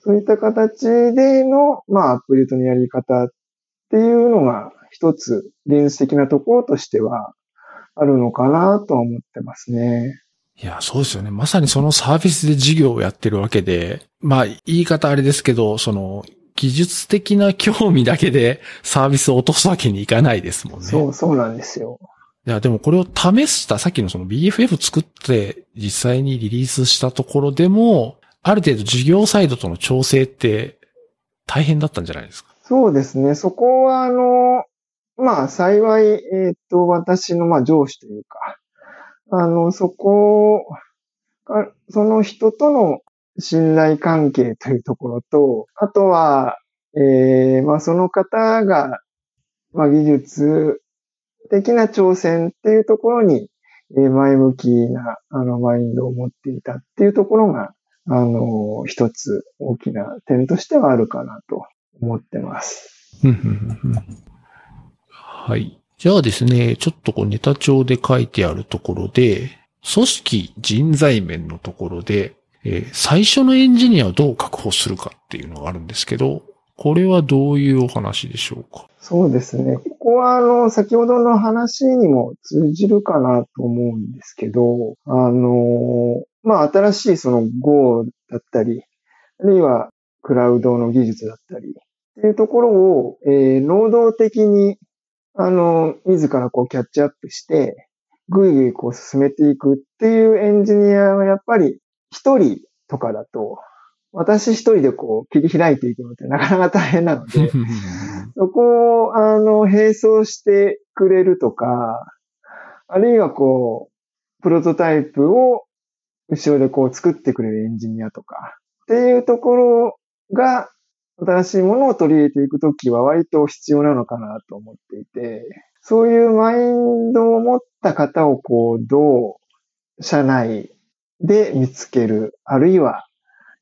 そういった形での、まあ、アップデートのやり方っていうのが一つ現実的なところとしてはあるのかなとは思ってますね。いや、そうですよね。まさにそのサービスで事業をやってるわけで、まあ、言い方あれですけど、その、技術的な興味だけで サービスを落とすわけにいかないですもんね。そう、そうなんですよ。いや、でもこれを試した、さっきのその BFF 作って実際にリリースしたところでも、ある程度事業サイドとの調整って大変だったんじゃないですか？そうですね。そこは、あの、まあ、幸い、えっ、と、私の、まあ、上司というか、あの、そこが、その人との信頼関係というところと、あとは、えー、まあ、その方が、まあ、技術的な挑戦っていうところに、えー前向きな、あの、マインドを持っていたっていうところが、あの、一つ大きな点としてはあるかなと思ってます。はい。じゃあですね、ちょっとこうネタ帳で書いてあるところで、組織人材面のところで、えー最初のエンジニアをどう確保するかっていうのがあるんですけど、これはどういうお話でしょうか？そうですね。ここは、あの、先ほどの話にも通じるかなと思うんですけど、あの、まあ、新しいその Go だったり、あるいはクラウドの技術だったり、っていうところを、えー能動的に、あの、自らこうキャッチアップして、ぐいぐいこう進めていくっていうエンジニアはやっぱり一人とかだと、私一人でこう切り開いていくのって なかなか大変なので、そこを、あの、並走してくれるとか、あるいはこう、プロトタイプを後ろでこう作ってくれるエンジニアとか、っていうところが、新しいものを取り入れていくときは割と必要なのかなと思っていて、そういうマインドを持った方をこう、どう社内で見つける、あるいは、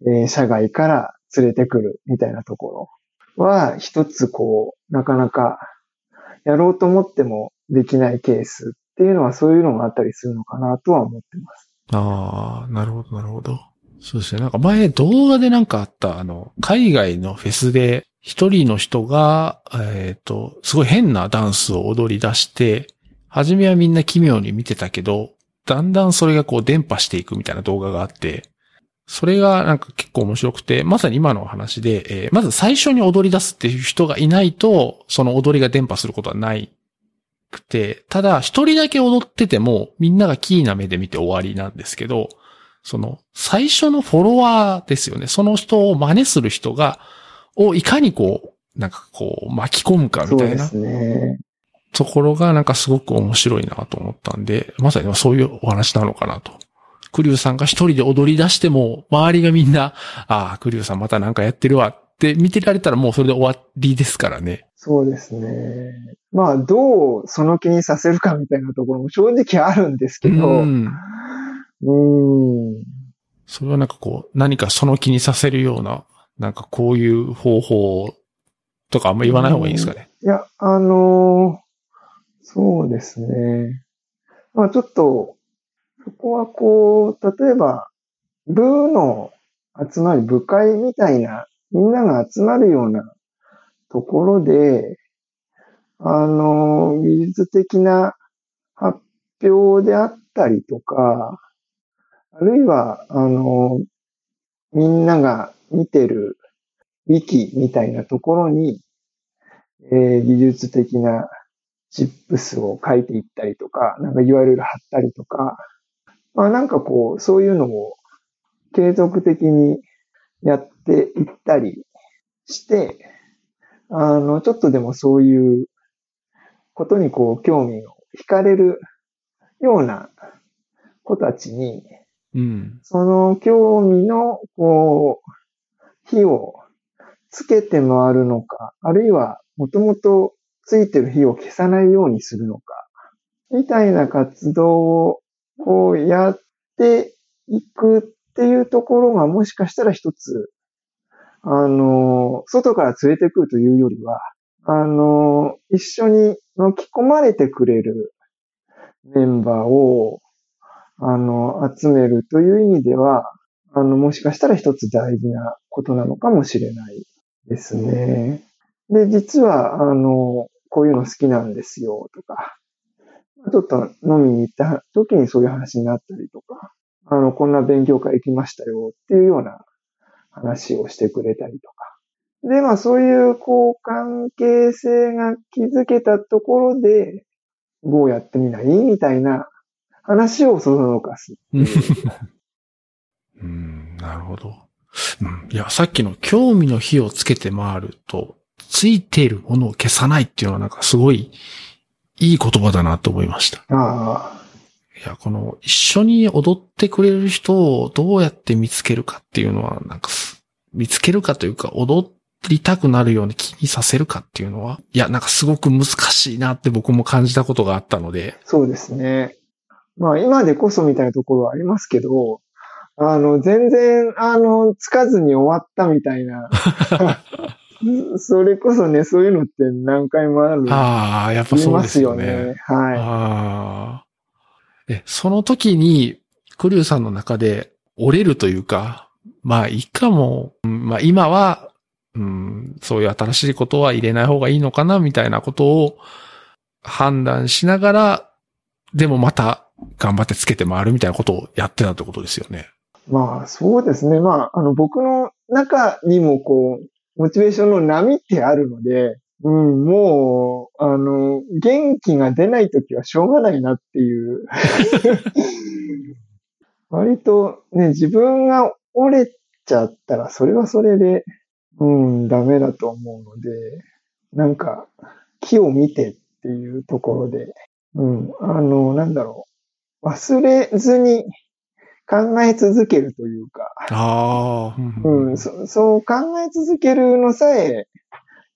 えー社外から連れてくるみたいなところは、一つこう、なかなかやろうと思ってもできないケースっていうのはそういうのがあったりするのかなとは思ってます。ああ、なるほど、なるほど。そうですね。なんか前動画でなんかあった、あの、海外のフェスで一人の人が、えっ、と、すごい変なダンスを踊り出して、初めはみんな奇妙に見てたけど、だんだんそれがこう伝播していくみたいな動画があって、それがなんか結構面白くて、まさに今の話で、えーまず最初に踊り出すっていう人がいないと、その踊りが伝播することはないくて、ただ一人だけ踊っててもみんながキーな目で見て終わりなんですけど、その最初のフォロワーですよね。その人を真似する人が、をいかにこう、なんかこう巻き込むかみたいな。ところがなんかすごく面白いなと思ったんで、まさにそういうお話なのかなと。クリュウさんが一人で踊り出しても、周りがみんな、ああ、クリュウさんまたなんかやってるわって見てられたらもうそれで終わりですからね。そうですね。まあ、どうその気にさせるかみたいなところも正直あるんですけど、う。うんーん。それはなんかこう、何かその気にさせるような、なんかこういう方法とかあんま言わない方がいいんですかね？いや、あのーそうですね。まあちょっと、そこはこう、例えば、部の集まり、部会みたいな、みんなが集まるようなところで、あのー技術的な発表であったりとか、あるいは、あのみんなが見てるウィキみたいなところに、えー技術的なチップスを書いていったりとか、なんか URL 貼ったりとか、まあなんかこう、そういうのを継続的にやっていったりして、あの、ちょっとでもそういうことにこう、興味を惹かれるような子たちに、うん。その興味の、こう、火をつけて回るのか、あるいは、もともとついてる火を消さないようにするのか、みたいな活動を、こう、やっていくっていうところが、もしかしたら一つ、あの、外から連れてくるというよりは、あの、一緒に巻き込まれてくれるメンバーを、あの、集めるという意味では、あの、もしかしたら一つ大事なことなのかもしれないですね。で、実は、あの、こういうの好きなんですよ、とか、ちょっと飲みに行った時にそういう話になったりとか、あの、こんな勉強会行きましたよ、っていうような話をしてくれたりとか。で、まあそういう、こう、関係性が築けたところで、どうやってみない？みたいな話をそそのかす。うん、なるほど。うん、いや、さっきの興味の火をつけて回ると、ついているものを消さないっていうのはなんかすごいいい言葉だなと思いました。ああ、いや、この一緒に踊ってくれる人をどうやって見つけるかっていうのは、なんかす、見つけるかというか、踊りたくなるように気にさせるかっていうのは、いや、なんかすごく難しいなって僕も感じたことがあったので、そうですね。まあ今でこそみたいなところはありますけど、あの、全然、あの、つかずに終わったみたいな。それこそね、そういうのって何回もある。ああ、やっぱそうですすよよね。ね。はい。その時に、クリュウさんの中で折れるというか、まあ、いいかも、うんまあ、今は、うん、そういう新しいことは入れない方がいいのかな、みたいなことを判断しながら、でもまた頑張ってつけて回るみたいなことをやってたってことですよね。まあそうですね。まあ、あの、僕の中にもこう、モチベーションの波ってあるので、うん、もう、あの、元気が出ないときはしょうがないなっていう。割とね、自分が折れちゃったら、それはそれで、うん、ダメだと思うので、なんか、木を見てっていうところで、うん、あの、なんだろう。忘れずに考え続けるというか、ああ、うん、そそう考え続けるのさえ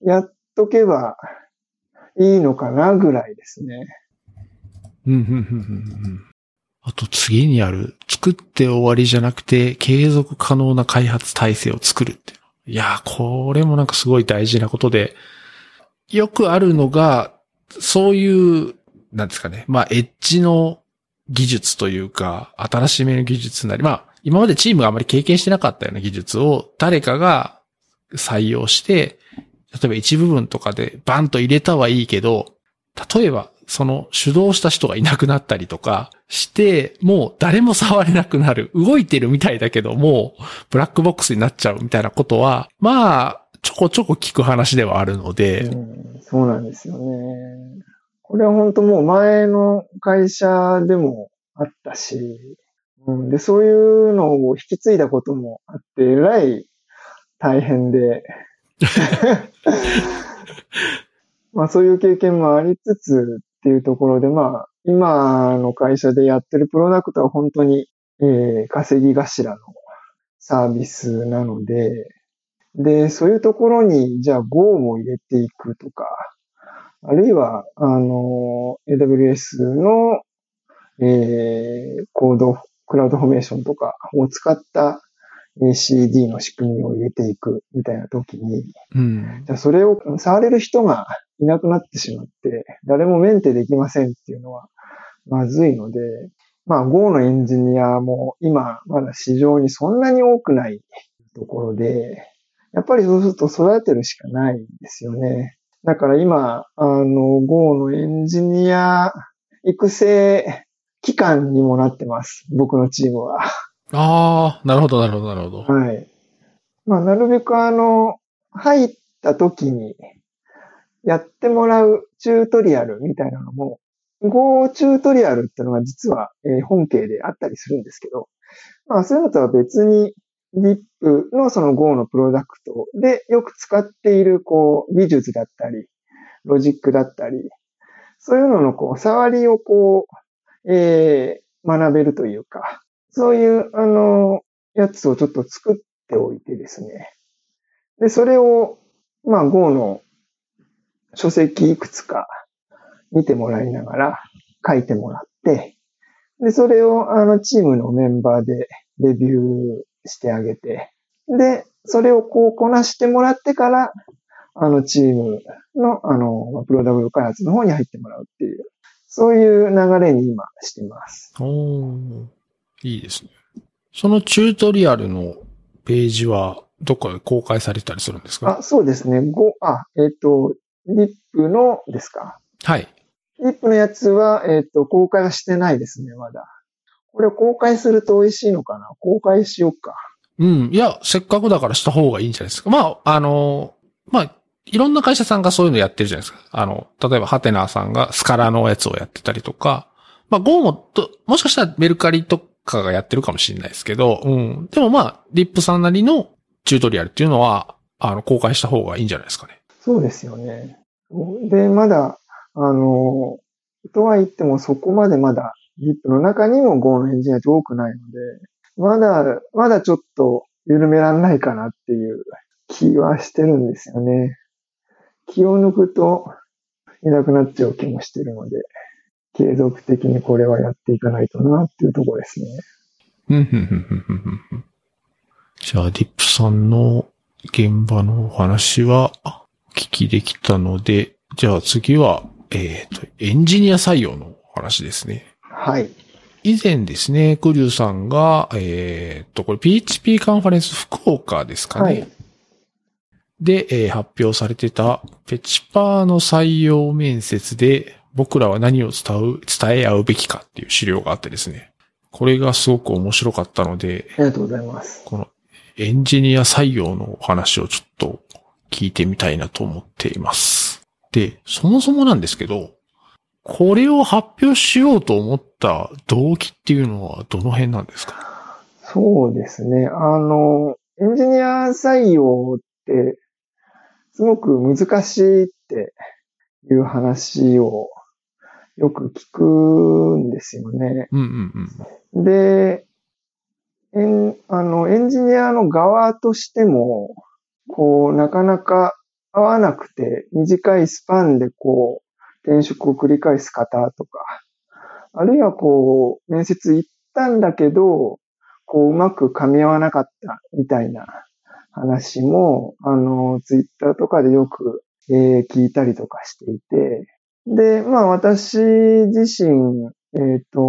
やっとけばいいのかなぐらいですね。うん、うん、うん、うん。あと次にある、作って終わりじゃなくて、継続可能な開発体制を作るっていう。いやー、これもなんかすごい大事なことで、よくあるのが、そういう、なんですかね。まあ、エッジの技術というか、新しめの技術なり、まあ、今までチームがあまり経験してなかったような技術を誰かが採用して、例えば一部分とかでバンと入れたはいいけど、例えばその主導した人がいなくなったりとかして、もう誰も触れなくなる。動いてるみたいだけど、もうブラックボックスになっちゃうみたいなことは、まあ、ちょこちょこ聞く話ではあるので、うん、そうなんですよね。これは本当もう前の会社でもあったし、うん、で、そういうのを引き継いだこともあって、えらい大変で、まあそういう経験もありつつっていうところで、まあ今の会社でやってるプロダクトは本当に、えー稼ぎ頭のサービスなので、で、そういうところに、じゃあ Go も入れていくとか、あるいは、あの、AWS の、えーコード、クラウドフォーメーションとかを使った CD の仕組みを入れていくみたいな時に、うん。じゃあそれを触れる人がいなくなってしまって、誰もメンテできませんっていうのはまずいので、まあ Go のエンジニアも今まだ市場にそんなに多くないところで、やっぱりそうすると育てるしかないんですよね。だから今、あの Go のエンジニア育成機関にもなってます。僕のチームは。ああ、なるほど、なるほど、なるほど。はい。まあ、なるべくあの、入った時にやってもらうチュートリアルみたいなのも、Go チュートリアルっていうのが実は、えー本家であったりするんですけど、まあそういうのとは別に DIP のその Go のプロダクトでよく使っているこう技術だったり、ロジックだったり、そういうののこう触りをこう、えー学べるというか、そういうあの、やつをちょっと作っておいてですね。で、それを、まあ Go の書籍いくつか見てもらいながら書いてもらって、で、それをあのチームのメンバーでレビューしてあげて、で、それをこうこなしてもらってから、あのチームのあの、プロダクト開発の方に入ってもらうっていう、そういう流れに今してます。おーいいですね。そのチュートリアルのページは、どっかで公開されたりするんですか？あ、そうですね。ご、あ、えっ、と、リップのですか？はい。リップのやつは、えっ、と、公開はしてないですね、まだ。これを公開すると美味しいのかな？公開しようか。うん。いや、せっかくだからした方がいいんじゃないですか。まあ、あの、まあ、いろんな会社さんがそういうのやってるじゃないですか。あの、例えば、ハテナさんがスカラのやつをやってたりとか、まあ、ゴーもと、もしかしたらメルカリとかがやってるかもしれないですけど、うん。でもまあ、リップさんなりのチュートリアルっていうのは、あの、公開した方がいいんじゃないですかね。そうですよね。で、まだ、あの、とは言ってもそこまでまだ、リップの中にも Go のエンジニアって多くないので、まだ、まだちょっと緩めらんないかなっていう気はしてるんですよね。気を抜くといなくなっちゃう気もしてるので、継続的にこれはやっていかないとなっていうところですね。じゃあ、ディップさんの現場のお話は聞きできたので、じゃあ次は、えっ、と、エンジニア採用のお話ですね。はい。以前ですね、クリュウさんが、えっ、と、これ PHP カンファレンス福岡ですかね。はい。で、えー発表されてたペチパーの採用面接で僕らは何を伝う、伝え合うべきかっていう資料があってですね。これがすごく面白かったので、ありがとうございます。このエンジニア採用のお話をちょっと聞いてみたいなと思っています。で、そもそもなんですけど、これを発表しようと思った動機っていうのはどの辺なんですか？そうですね。あの、エンジニア採用って、すごく難しいっていう話をよく聞くんですよね。うんうんうん。で、エンあのエンジニアの側としても、こう、なかなか合わなくて、短いスパンでこう、転職を繰り返す方とか、あるいはこう、面接行ったんだけど、こう、うまく噛み合わなかったみたいな話も、あの、ツイッターとかでよく、えー、聞いたりとかしていて、で、まあ私自身、えっ、ー、と、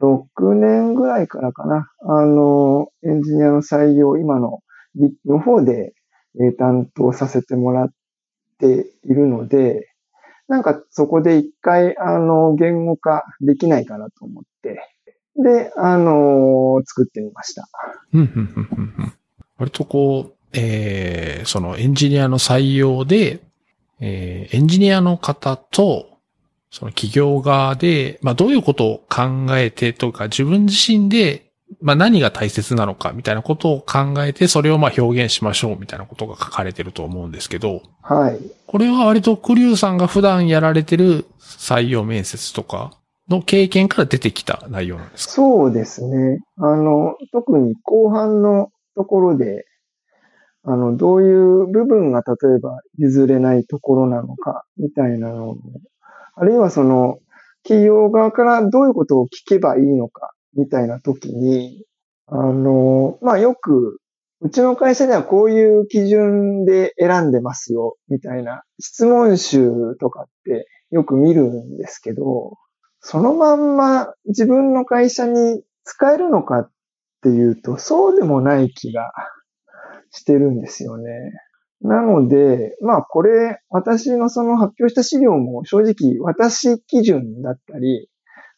2016年ぐらいからかな、あの、エンジニアの採用、今のリップの方で、えー、担当させてもらっているので、なんかそこで一回、あの、言語化できないかなと思って、で、あのー、作ってみました。割とこう、えー、そのエンジニアの採用で、えー、エンジニアの方と、その企業側で、まあどういうことを考えてとか、自分自身で、まあ何が大切なのかみたいなことを考えて、それをまあ表現しましょうみたいなことが書かれてると思うんですけど、はい。これは割とクリューさんが普段やられてる採用面接とかの経験から出てきた内容なんですか？そうですね。あの、特に後半のところで、あの、どういう部分が例えば譲れないところなのか、みたいなのあるいはその、企業側からどういうことを聞けばいいのか、みたいな時に、あの、まあ、よく、うちの会社ではこういう基準で選んでますよ、みたいな質問集とかってよく見るんですけど、そのまんま自分の会社に使えるのかっていうと、そうでもない気がしてるんですよね。なので、まあこれ、私のその発表した資料も正直私基準だったり、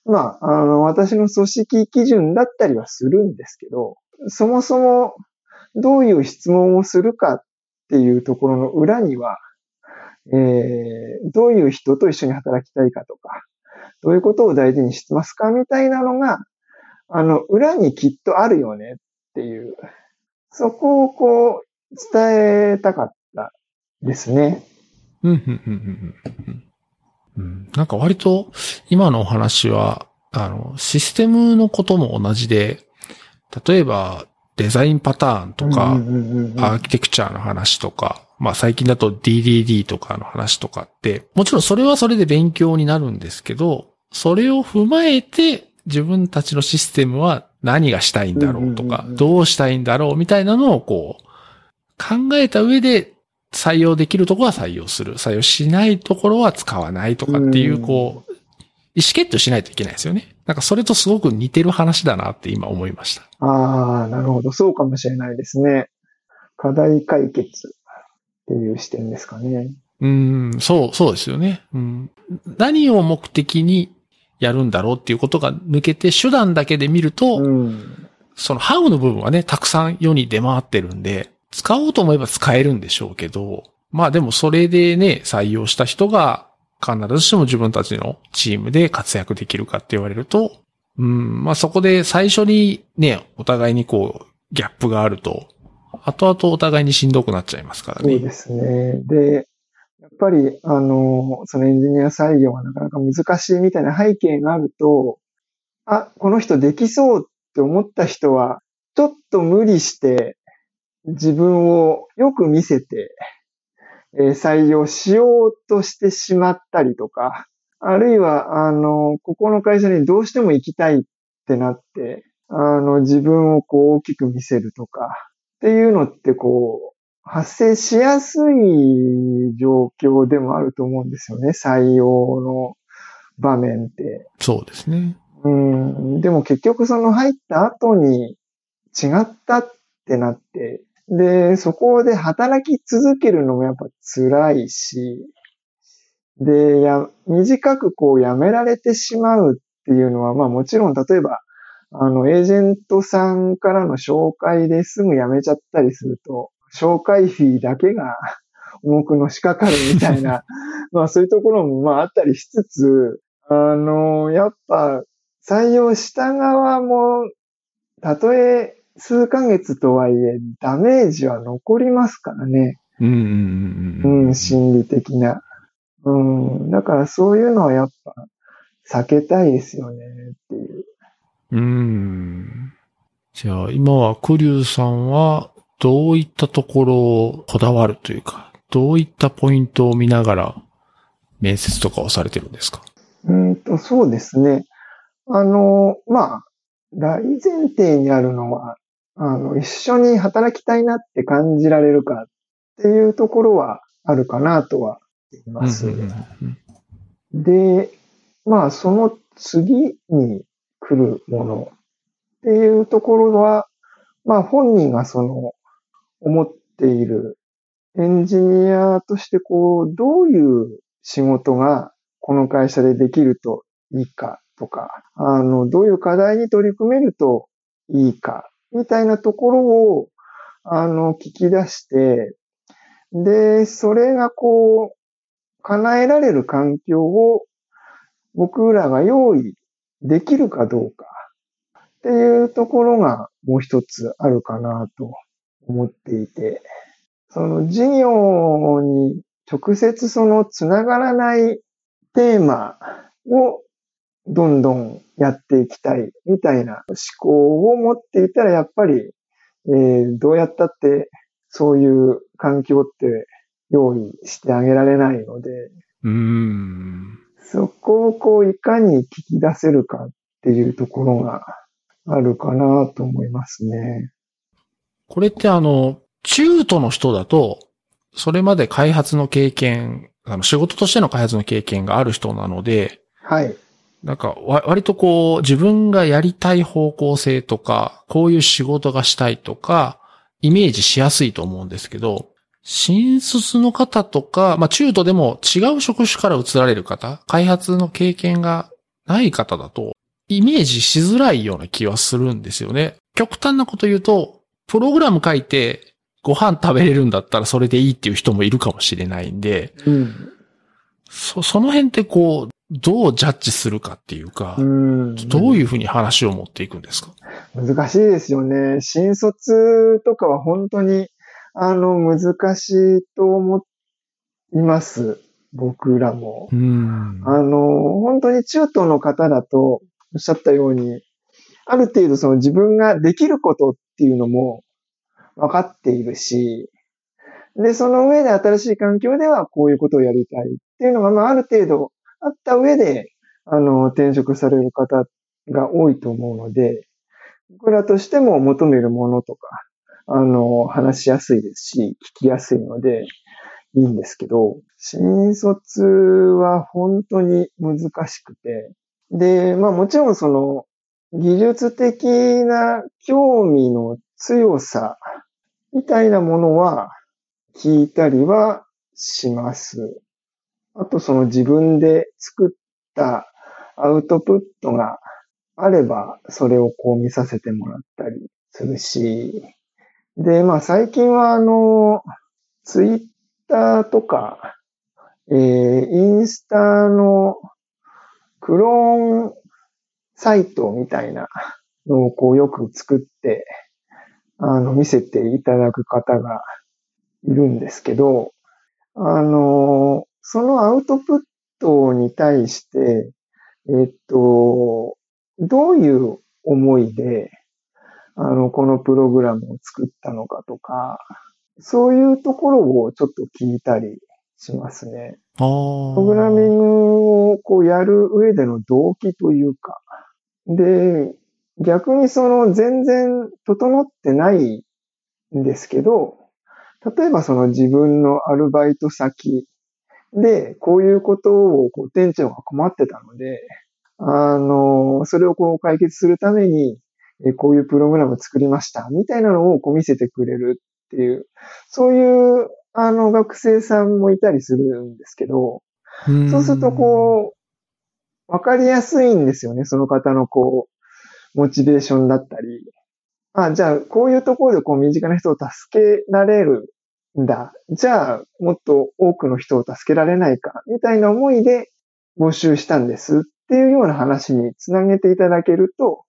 まあ、あの、私の組織基準だったりはするんですけど、そもそもどういう質問をするかっていうところの裏には、えー、どういう人と一緒に働きたいかとか、どういうことを大事にしてますかみたいなのが、あの、裏にきっとあるよねっていう、そこをこう、伝えたかったですね。なんか割と今のお話は、あの、システムのことも同じで、例えばデザインパターンとか、アーキテクチャの話とか、まあ最近だと DDD とかの話とかって、もちろんそれはそれで勉強になるんですけど、それを踏まえて自分たちのシステムは何がしたいんだろうとか、どうしたいんだろうみたいなのをこう、考えた上で採用できるところは採用する。採用しないところは使わないとかっていう、こう、意思決定しないといけないですよね。なんかそれとすごく似てる話だなって今思いました。ああ、なるほど。そうかもしれないですね。課題解決っていう視点ですかね。うん、そう、そうですよね。うん。何を目的にやるんだろうっていうことが抜けて手段だけで見ると、うん、そのハウの部分はね、たくさん世に出回ってるんで、使おうと思えば使えるんでしょうけど、まあでもそれでね、採用した人が必ずしも自分たちのチームで活躍できるかって言われると、うん、まあそこで最初にね、お互いにこう、ギャップがあると、後々お互いにしんどくなっちゃいますからね。そうですね。で、やっぱり、あの、そのエンジニア採用はなかなか難しいみたいな背景があると、あ、この人できそうって思った人は、ちょっと無理して自分をよく見せて、えー、採用しようとしてしまったりとか、あるいは、あの、ここの会社にどうしても行きたいってなって、あの、自分をこう大きく見せるとか、っていうのってこう、発生しやすい状況でもあると思うんですよね、採用の場面って。そうですね。うん。でも結局その入った後に違ったってなって、で、そこで働き続けるのもやっぱ辛いし、で、や、短くこう辞められてしまうっていうのは、まあもちろん例えば、あの、エージェントさんからの紹介ですぐ辞めちゃったりすると、紹介費だけが 重くのしかかるみたいな、まあそういうところもまああったりしつつ、あの、やっぱ採用した側も、たとえ数ヶ月とはいえ、ダメージは残りますからね。うん、うん、うん。心理的な。うん。だからそういうのはやっぱ避けたいですよねっていう。うん。じゃあ今はクリューさんはどういったところをこだわるというか、どういったポイントを見ながら面接とかをされてるんですか？うんと、そうですね。あの、まあ、大前提にあるのは、あの、一緒に働きたいなって感じられるかっていうところはあるかなとは言います。で、まあ、その次に来るものっていうところは、まあ、本人がその、思っているエンジニアとして、こう、どういう仕事がこの会社でできるといいかとか、あの、どういう課題に取り組めるといいか、みたいなところを、あの、聞き出して、で、それがこう、叶えられる環境を僕らが用意できるかどうかっていうところがもう一つあるかなと思っていて、その事業に直接そのつながらないテーマをどんどんやっていきたいみたいな思考を持っていたらやっぱり、えーどうやったってそういう環境って用意してあげられないので、うーん。そこをこういかに聞き出せるかっていうところがあるかなと思いますね。これってあの、中途の人だと、それまで開発の経験、あの仕事としての開発の経験がある人なので、はい。なんかわ割とこう自分がやりたい方向性とか、こういう仕事がしたいとか、イメージしやすいと思うんですけど、新卒の方とか、まあ中途でも違う職種から移られる方、開発の経験がない方だと、イメージしづらいような気はするんですよね。極端なこと言うと、プログラム書いてご飯食べれるんだったらそれでいいっていう人もいるかもしれないんで、うん。そ、その辺ってこう、どうジャッジするかっていうか、うん。どういうふうに話を持っていくんですか？難しいですよね。新卒とかは本当に、あの、難しいと思います。僕らも。うん。あの、本当に中東の方だと、おっしゃったように、ある程度その自分ができることっていうのも分かっているし、で、その上で新しい環境ではこういうことをやりたいっていうのが、まあ、ある程度あった上で、あの、転職される方が多いと思うので、僕らとしても求めるものとか、あの、話しやすいですし、聞きやすいので、いいんですけど、新卒は本当に難しくて、で、まあもちろんその、技術的な興味の強さみたいなものは聞いたりはします。あとその自分で作ったアウトプットがあれば、それをこう見させてもらったりするし、で、まあ最近はあの、ツイッターとか、えー、インスタのクローンサイトみたいなのをこうよく作って、あの、見せていただく方がいるんですけど、あの、そのアウトプットに対して、えっと、どういう思いで、あの、このプログラムを作ったのかとか、そういうところをちょっと聞いたりしますね。プログラミングをこうやる上での動機というか、で、逆にその全然整ってないんですけど、例えばその自分のアルバイト先でこういうことをこう店長が困ってたので、あの、それをこう解決するために、えこういうプログラムを作りました、みたいなのをこう見せてくれるっていう、そういうあの学生さんもいたりするんですけど、うんそうするとこう、わかりやすいんですよね、その方のこう、モチベーションだったり。あ、じゃあ、こういうところでこう身近な人を助けられるんだ。じゃあ、もっと多くの人を助けられないか、みたいな思いで募集したんですっていうような話につなげていただけると、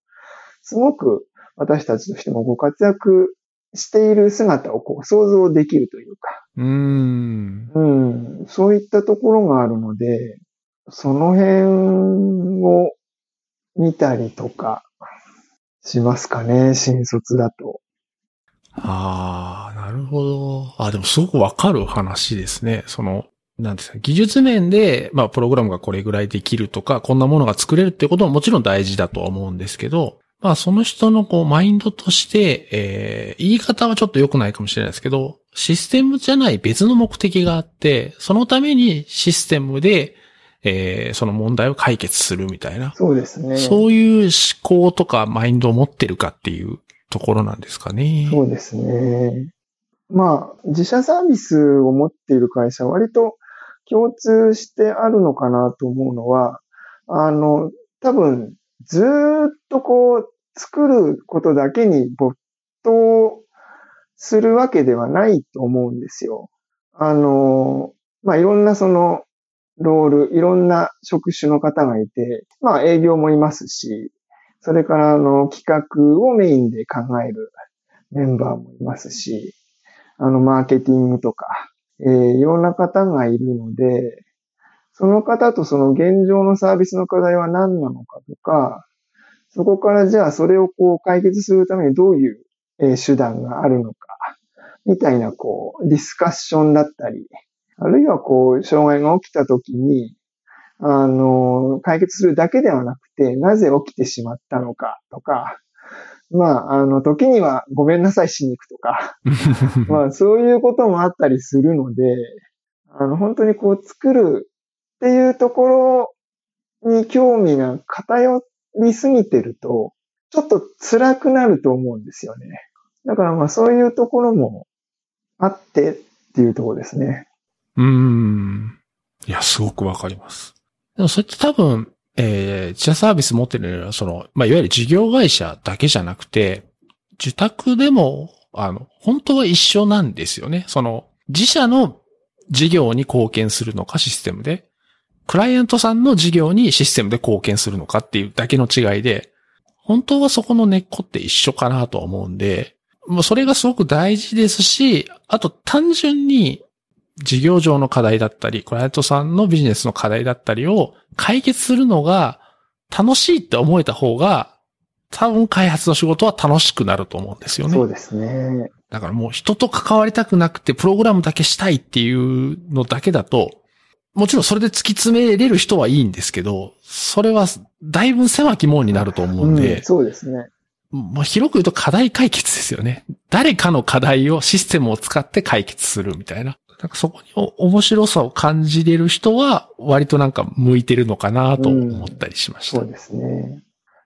すごく私たちとしてもご活躍している姿をこう想像できるというか、うん。うん、そういったところがあるので、その辺を見たりとかしますかね、新卒だと。ああ、なるほど。あ、でもすごくわかる話ですね。その、なんですか、技術面で、まあ、プログラムがこれぐらいできるとか、こんなものが作れるってことはもちろん大事だとは思うんですけど、まあ、その人のこう、マインドとして、えー、言い方はちょっと良くないかもしれないですけど、システムじゃない別の目的があって、そのためにシステムで、えー、その問題を解決するみたいな、そうですね。そういう思考とかマインドを持ってるかっていうところなんですかね。そうですね。まあ、自社サービスを持っている会社は割と共通してあるのかなと思うのは、あの、多分、ずっとこう、作ることだけに没頭するわけではないと思うんですよ。あの、まあ、いろんなその、ロール、いろんな職種の方がいて、まあ、営業もいますし、それから、あの、企画をメインで考えるメンバーもいますし、あの、マーケティングとか、えーいろんな方がいるので、その方とその現状のサービスの課題は何なのかとか、そこからじゃあそれをこう解決するためにどういう、え手段があるのか、みたいなこう、ディスカッションだったり、あるいはこう、障害が起きた時に、あの、解決するだけではなくて、なぜ起きてしまったのかとか、まあ、あの、時にはごめんなさいしに行くとか、まあ、そういうこともあったりするので、あの、本当にこう、作るっていうところに興味が偏りすぎてると、ちょっと辛くなると思うんですよね。だからまあ、そういうところもあってっていうところですね。うーん。いや、すごくわかります。でもそれって多分、えー、自社サービス持ってるのは、その、まあ、いわゆる事業会社だけじゃなくて、受託でも、あの、本当は一緒なんですよね。その、自社の事業に貢献するのか、システムで。クライアントさんの事業にシステムで貢献するのかっていうだけの違いで、本当はそこの根っこって一緒かなと思うんで、もうそれがすごく大事ですし、あと単純に事業上の課題だったり、クライアントさんのビジネスの課題だったりを解決するのが楽しいって思えた方が、多分開発の仕事は楽しくなると思うんですよね。そうですね。だからもう人と関わりたくなくて、プログラムだけしたいっていうのだけだと、もちろんそれで突き詰めれる人はいいんですけど、それはだいぶ狭き門になると思うんで、うん、そうですね。まあ、広く言うと課題解決ですよね。誰かの課題をシステムを使って解決するみたいな。なんかそこにお面白さを感じれる人は割となんか向いてるのかなと思ったりしました。そうですね。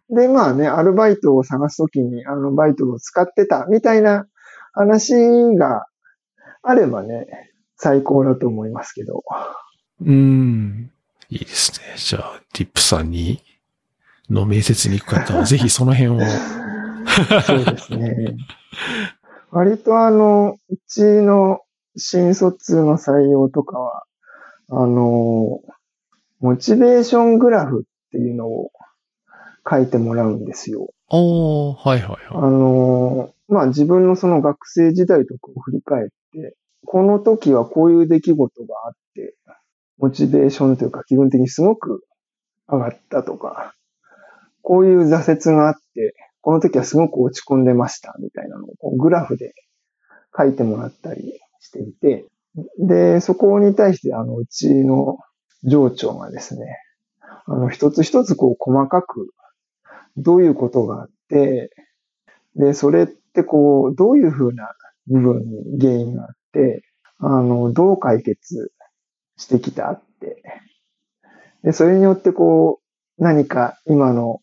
で、まあね、アルバイトを探すときにあのバイトを使ってたみたいな話があればね、最高だと思いますけど。うーん。いいですね。じゃあ、ティップさんに、の面接に行く方は、ぜひその辺を。そうですね。割とあの、うちの新卒の採用とかは、あの、モチベーショングラフっていうのを書いてもらうんですよ。おー、はいはいあはい。の、まあ、自分のその学生時代とかを振り返って、この時はこういう出来事があって、モチベーションというか気分的にすごく上がったとか、こういう挫折があって、この時はすごく落ち込んでましたみたいなのをグラフで書いてもらったりしていて、で、そこに対してあの、うちの上長がですね、あの、一つ一つこう細かくどういうことがあって、で、それってこう、どういうふうな部分に原因があって、あの、どう解決してきたって。で、それによってこう、何か今の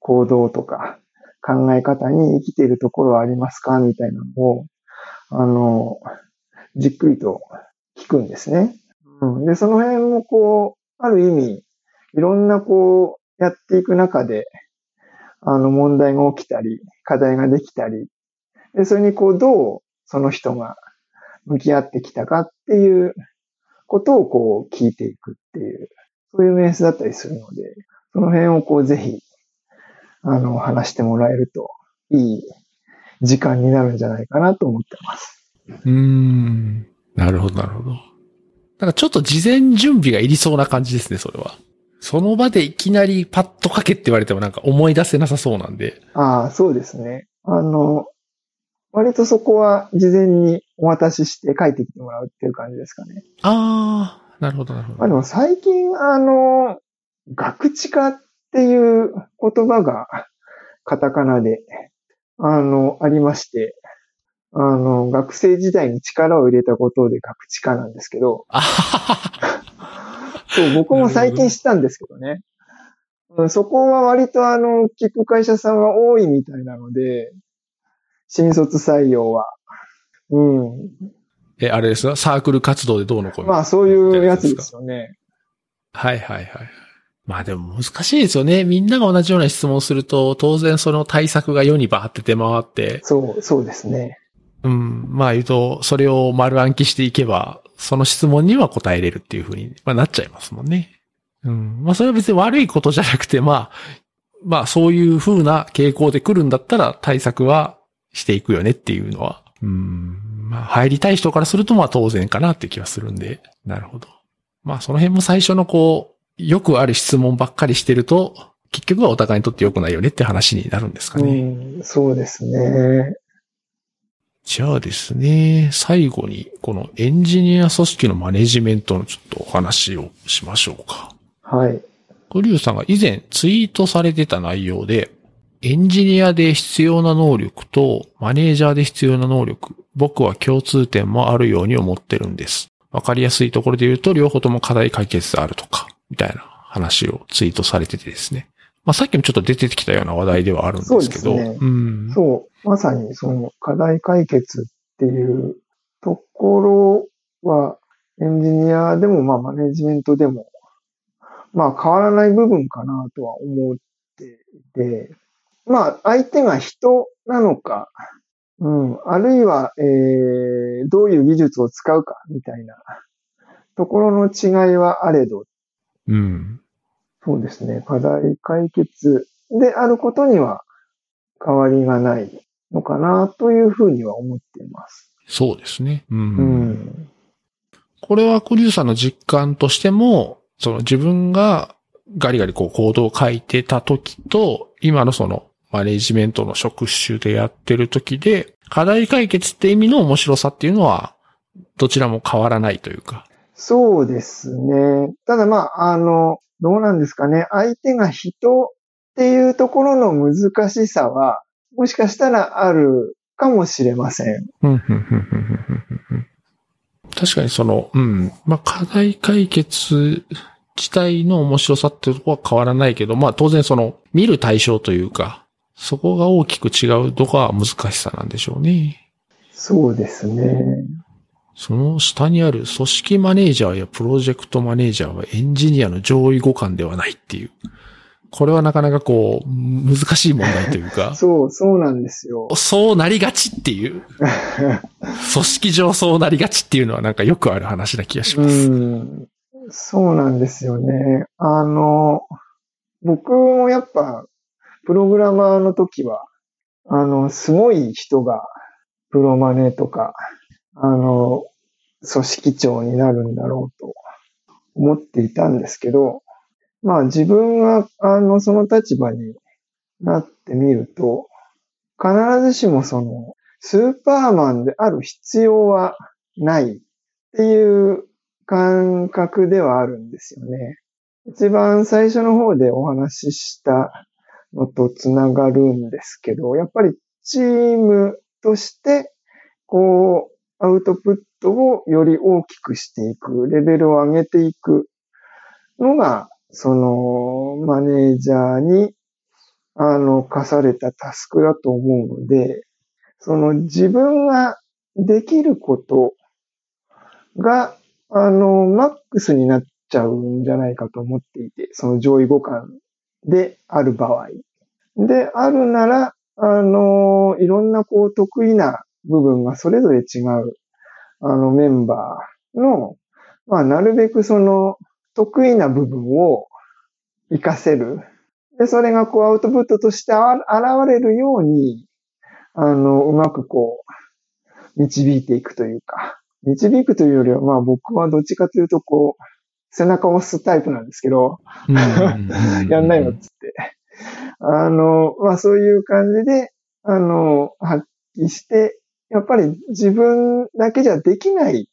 行動とか考え方に生きているところはありますか？みたいなのを、あの、じっくりと聞くんですね。うん、で、その辺もこう、ある意味、いろんなこう、やっていく中で、あの問題が起きたり、課題ができたり、で、それにこう、どうその人が向き合ってきたかっていうことをこう聞いていくっていう、そういう面接だったりするので、その辺をこうぜひ、あの、話してもらえるといい時間になるんじゃないかなと思ってます。うーん。なるほど、なるほど。なんかちょっと事前準備がいりそうな感じですね、それは。その場でいきなりパッと書けって言われてもなんか思い出せなさそうなんで。ああ、そうですね。あの、割とそこは事前にお渡しして書いてきてもらうっていう感じですかね。あなるほど、なるほまあでど。も最近、あの、学知化っていう言葉がカタカナで、あの、ありまして、あの、学生時代に力を入れたことで学知化なんですけど、そう、僕も最近知ったんですけどね。うんそこは割とあの、聞く会社さんは多いみたいなので、新卒採用は。うん。え、あれですか？サークル活動でどうのこうのまあそういうやつですよね。はいはいはい。まあでも難しいですよね。みんなが同じような質問をすると、当然その対策が世にバーって出回って、そう、そうですね。うん。まあ言うと、それを丸暗記していけば、その質問には答えれるっていうふうに、なっちゃいますもんね。うん。まあそれは別に悪いことじゃなくて、まあ、まあそういう風な傾向で来るんだったら対策はしていくよねっていうのは、うん。まあ入りたい人からするとまあ当然かなって気はするんで、なるほど。まあその辺も最初のこう、よくある質問ばっかりしてると、結局はお互いにとって良くないよねって話になるんですかうね。ん、そうですね。じゃあですね、最後に、このエンジニア組織のマネジメントのちょっとお話をしましょうか。はい。クリュウさんが以前ツイートされてた内容で、エンジニアで必要な能力とマネージャーで必要な能力、僕は共通点もあるように思ってるんです。わかりやすいところで言うと、両方とも課題解決であるとか、みたいな話をツイートされててですね。まあさっきもちょっと出てきたような話題ではあるんですけど、そうですね。うん。そう、まさにその課題解決っていうところは、エンジニアでもまあマネジメントでも、まあ変わらない部分かなとは思っていて、まあ相手が人なのか、うん、あるいは、えー、どういう技術を使うかみたいなところの違いはあれど、うん。そうですね。課題解決であることには変わりがないのかなというふうには思っています。そうですね。うんうん。これはクリュウさんの実感としても、その自分がガリガリこうコードを書いてた時と、今のそのマネジメントの職種でやってる時で、課題解決って意味の面白さっていうのは、どちらも変わらないというか。そうですね。ただまあ、あの、どうなんですかね？相手が人っていうところの難しさは、もしかしたらあるかもしれません。うんふんふんふんふんふんふん確かにその、うん。まあ、課題解決自体の面白さっていうところは変わらないけど、まあ当然その、見る対象というか、そこが大きく違うとか難しさなんでしょうね。そうですね。その下にある組織マネージャーやプロジェクトマネージャーはエンジニアの上位互換ではないっていう。これはなかなかこう、難しい問題というか、そう、そうなんですよ。そうなりがちっていう。組織上そうなりがちっていうのはなんかよくある話な気がしうます。ん。そうなんですよね。あの、僕もやっぱ、プログラマーの時は、あの、すごい人が、プロマネとか、あの、組織長になるんだろうと思っていたんですけど、まあ自分が、あの、その立場になってみると、必ずしもその、スーパーマンである必要はないっていう感覚ではあるんですよね。一番最初の方でお話ししたのとつながるんですけど、やっぱりチームとして、こう、アウトプットをより大きくしていく、レベルを上げていくのが、その、マネージャーに、あの、課されたタスクだと思うので、その自分ができることが、あの、マックスになっちゃうんじゃないかと思っていて、その上位互換である場合。で、あるなら、あの、いろんなこう得意な部分がそれぞれ違う、あのメンバーの、まあ、なるべくその得意な部分を活かせる。で、それがこうアウトプットとしてあ現れるように、あの、うまくこう、導いていくというか、導くというよりは、まあ僕はどっちかというとこう、背中を押すタイプなんですけど、やんないのっつって。あの、まあそういう感じで、あの、発揮して、やっぱり自分だけじゃできない、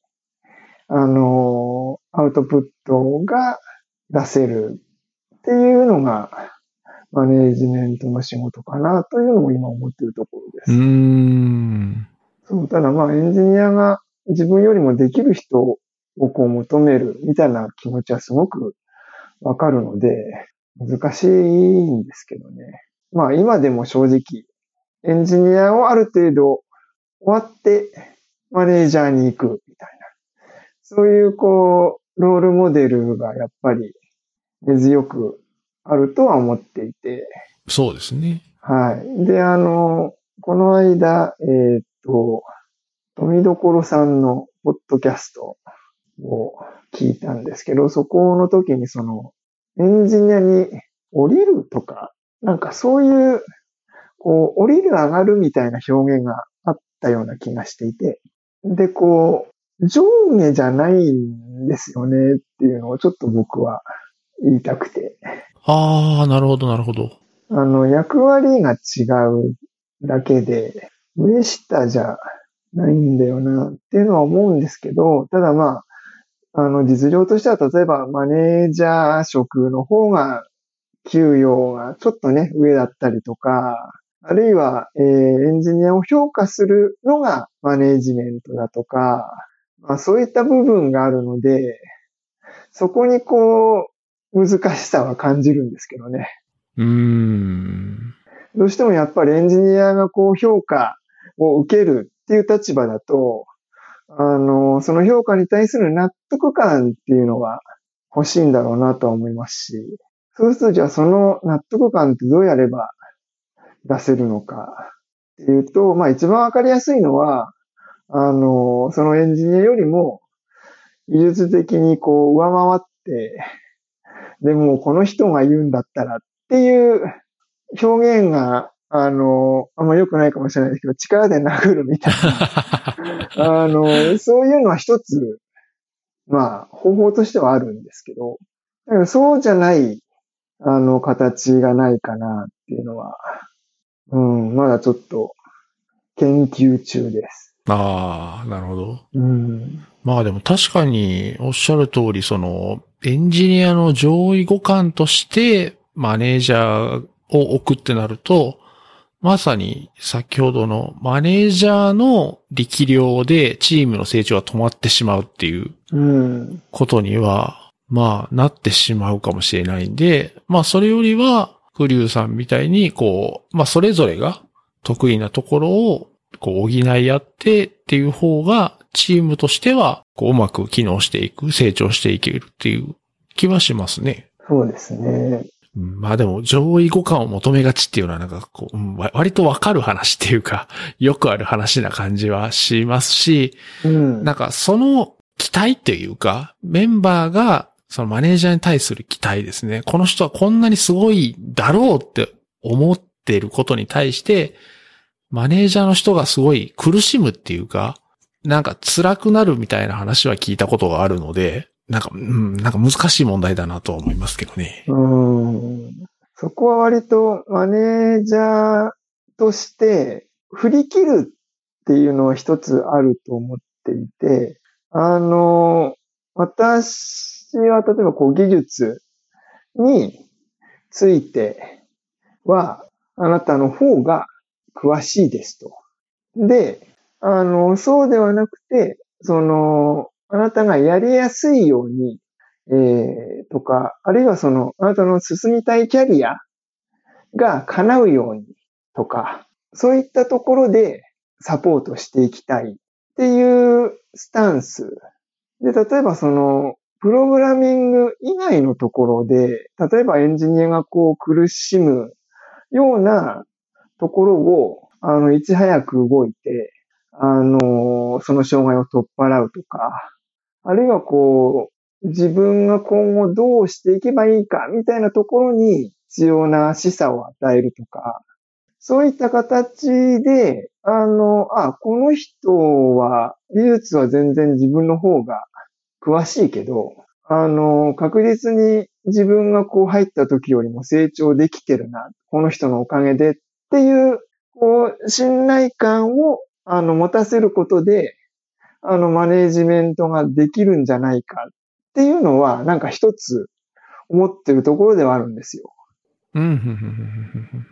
あの、アウトプットが出せるっていうのが、マネージメントの仕事かなというのも今思っているところです。うーん。そう、ただまあエンジニアが自分よりもできる人をこう求めるみたいな気持ちはすごくわかるので、難しいんですけどね。まあ今でも正直、エンジニアをある程度終わってマネージャーに行くみたいな。そういうこう、ロールモデルがやっぱり根強くあるとは思っていて、そうですね。はい。で、あの、この間、えーっと、富所さんのポッドキャストを聞いたんですけど、そこの時にその、エンジニアに降りるとか、なんかそういう、こう、降りる上がるみたいな表現がたような気がしていて、で、こう、上下じゃないんですよねっていうのをちょっと僕は言いたくて。ああ、なるほど、なるほど。あの、役割が違うだけで、上下じゃないんだよなっていうのは思うんですけど、ただまあ、あの、実情としては、例えばマネージャー職の方が、給与がちょっとね、上だったりとか、あるいは、えーエンジニアを評価するのがマネージメントだとか、まあ、そういった部分があるので、そこにこう、難しさは感じるんですけどね。うーん。どうしてもやっぱりエンジニアがこう評価を受けるっていう立場だと、あの、その評価に対する納得感っていうのが欲しいんだろうなとは思いますし、そうするとじゃあその納得感ってどうやれば出せるのかっていうと、まあ一番わかりやすいのは、あの、そのエンジニアよりも技術的にこう上回って、でもこの人が言うんだったらっていう表現が、あの、あんま良くないかもしれないですけど、力で殴るみたいな。あの、そういうのは一つ、まあ、方法としてはあるんですけど、そうじゃない、あの、形がないかなっていうのは、うん、まだちょっと、研究中です。ああ、なるほど。うん。まあでも確かにおっしゃる通り、その、エンジニアの上位互換としてマネージャーを置くってなると、まさに先ほどのマネージャーの力量でチームの成長が止まってしまうっていううん。ことには、まあなってしまうかもしれないんで、まあそれよりは、クリュウさんみたいに、こう、まあそれぞれが得意なところを、こう補い合ってっていう方が、チームとしては、こううまく機能していく、成長していけるっていう気はしますね。そうですね。うんまあでも、上位互換を求めがちっていうのはなんかこう、割とわかる話っていうか、よくある話な感じはしますし、うん。なんかその期待っていうか、メンバーがそのマネージャーに対する期待ですね。この人はこんなにすごいだろうって思っていることに対して、マネージャーの人がすごい苦しむっていうか、なんか辛くなるみたいな話は聞いたことがあるので、なんか、うん、なんか難しい問題だなと思いますけどね。うん。そこは割とマネージャーとして振り切るっていうのは一つあると思っていて、あの、私は例えばこう技術については、あなたの方が詳しいですと。で、あの、そうではなくて、その、あなたがやりやすいように、えー、とか、あるいはその、あなたの進みたいキャリアが叶うようにとか、そういったところでサポートしていきたいっていうスタンス。で、例えばその、プログラミング以外のところで、例えばエンジニアがこう苦しむようなところを、あの、いち早く動いて、あの、その障害を取っ払うとか、あるいはこう、自分が今後どうしていけばいいかみたいなところに必要な示唆を与えるとか、そういった形で、あの、あ、この人は、技術は全然自分の方が詳しいけど、あの、確実に自分がこう入った時よりも成長できてるな、この人のおかげでっていう、こう、信頼感を、あの、持たせることで、あの、マネージメントができるんじゃないかっていうのは、なんか一つ思ってるところではあるんですよ。うん、うん、うん、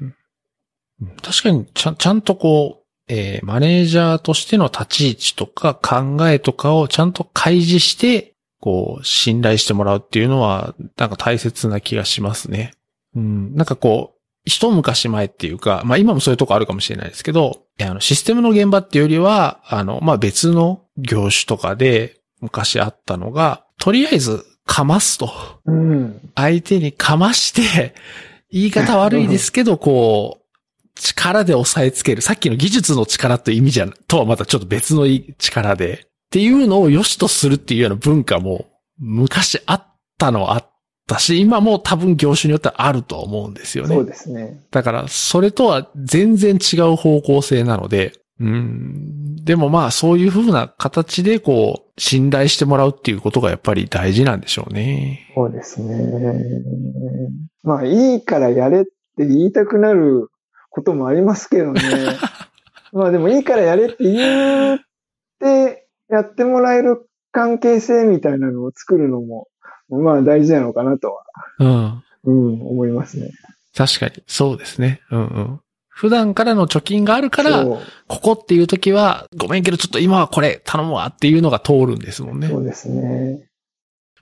うん確かにちゃ、ちゃんとこう、えーマネージャーとしての立ち位置とか考えとかをちゃんと開示して、こう、信頼してもらうっていうのは、なんか大切な気がしますね。うん。なんかこう、一昔前っていうか、まあ今もそういうとこあるかもしれないですけど、あの、システムの現場っていうよりは、あの、まあ別の業種とかで昔あったのが、とりあえずかますと。うん。相手にかまして、言い方悪いですけど、こう、力で押さえつける。さっきの技術の力という意味じゃ、とはまたちょっと別の力で。っていうのを良しとするっていうような文化も、昔あったのはあったし、今も多分業種によってはあると思うんですよね。そうですね。だから、それとは全然違う方向性なので、うん。でもまあ、そういう風な形で、こう、信頼してもらうっていうことがやっぱり大事なんでしょうね。そうですね。まあ、いいからやれって言いたくなることもありますけどね。まあでもいいからやれって言ってやってもらえる関係性みたいなのを作るのも、まあ大事なのかなとは、うん。うん、思いますね。確かに、そうですね。うんうん。普段からの貯金があるから、ここっていう時は、ごめんけどちょっと今はこれ頼むわっていうのが通るんですもんね。そうですね。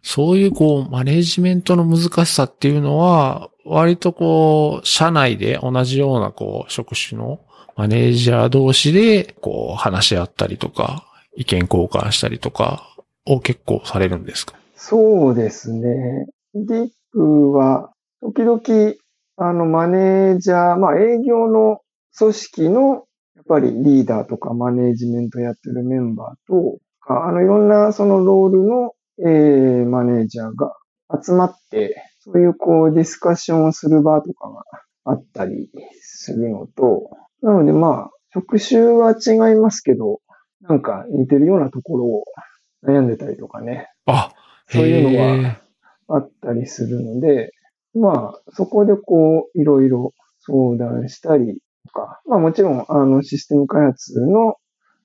そういうこう、マネジメントの難しさっていうのは、割とこう、社内で同じようなこう、職種のマネージャー同士で、こう、話し合ったりとか、意見交換したりとか、を結構されるんですか？そうですね。ディックは、時々、あの、マネージャー、まあ営業の組織の、やっぱりリーダーとかマネージメントやってるメンバーと、あの、いろんなそのロールの、えー、マネージャーが集まって、そういうこうディスカッションをする場とかがあったりするのと、なのでまあ、職種は違いますけど、なんか似てるようなところを悩んでたりとかね、あ、そういうのはあったりするので、まあ、そこでこう、いろいろ相談したりとか、まあもちろん、あの、システム開発の、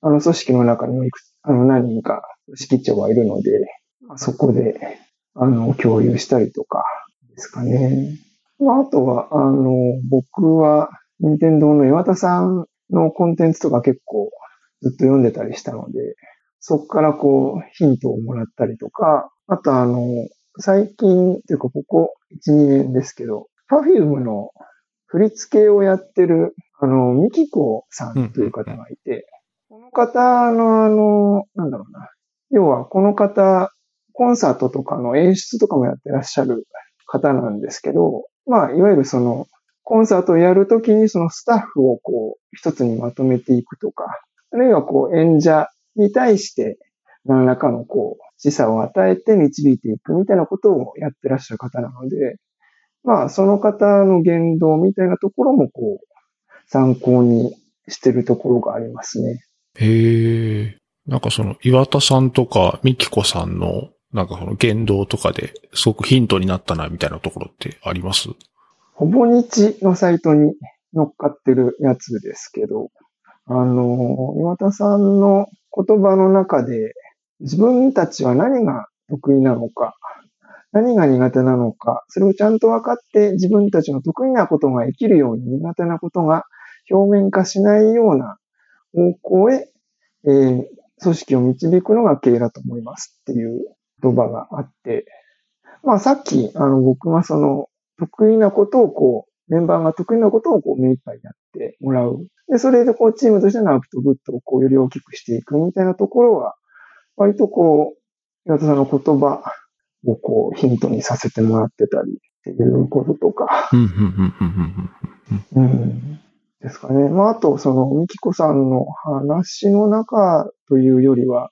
あの、組織の中にもいくつ、あの、何人か指揮長はいるので、まあそこで、あの、共有したりとかですかね。まあ、とは、あの、僕は、任天堂の岩田さんのコンテンツとか結構ずっと読んでたりしたので、そこからこう、ヒントをもらったりとか、あとあの、最近っていうかここ1、2年ですけど、Perfume の振り付けをやってる、あの、ミキコさんという方がいて、この方のあの、なんだろうな。要はこの方、コンサートとかの演出とかもやってらっしゃる方なんですけど、まあ、いわゆるその、コンサートをやるときにそのスタッフをこう、一つにまとめていくとか、あるいはこう、演者に対して何らかのこう、示唆を与えて導いていくみたいなことをやってらっしゃる方なので、まあ、その方の言動みたいなところもこう、参考にしてるところがありますね。へえ。なんかその、岩田さんとか、みきこさんの、なんかその言動とかで、すごくヒントになったな、みたいなところってあります？ほぼ日のサイトに乗っかってるやつですけど、あの、岩田さんの言葉の中で、自分たちは何が得意なのか、何が苦手なのか、それをちゃんと分かって自分たちの得意なことが生きるように苦手なことが表面化しないような方向へ、えー組織を導くのが経営だと思いますっていう言葉があって、まあさっき、あの僕がその得意なことをこう、メンバーが得意なことをこう目いっぱいやってもらう。で、それでこうチームとしてのアウトプットをこうより大きくしていくみたいなところは、割とこう、岩田さんの言葉をこうヒントにさせてもらってたりっていうこととか、うん、うん、うん、うん、うん。うん。ですかね。まあ、あと、その、みきこさんの話の中というよりは、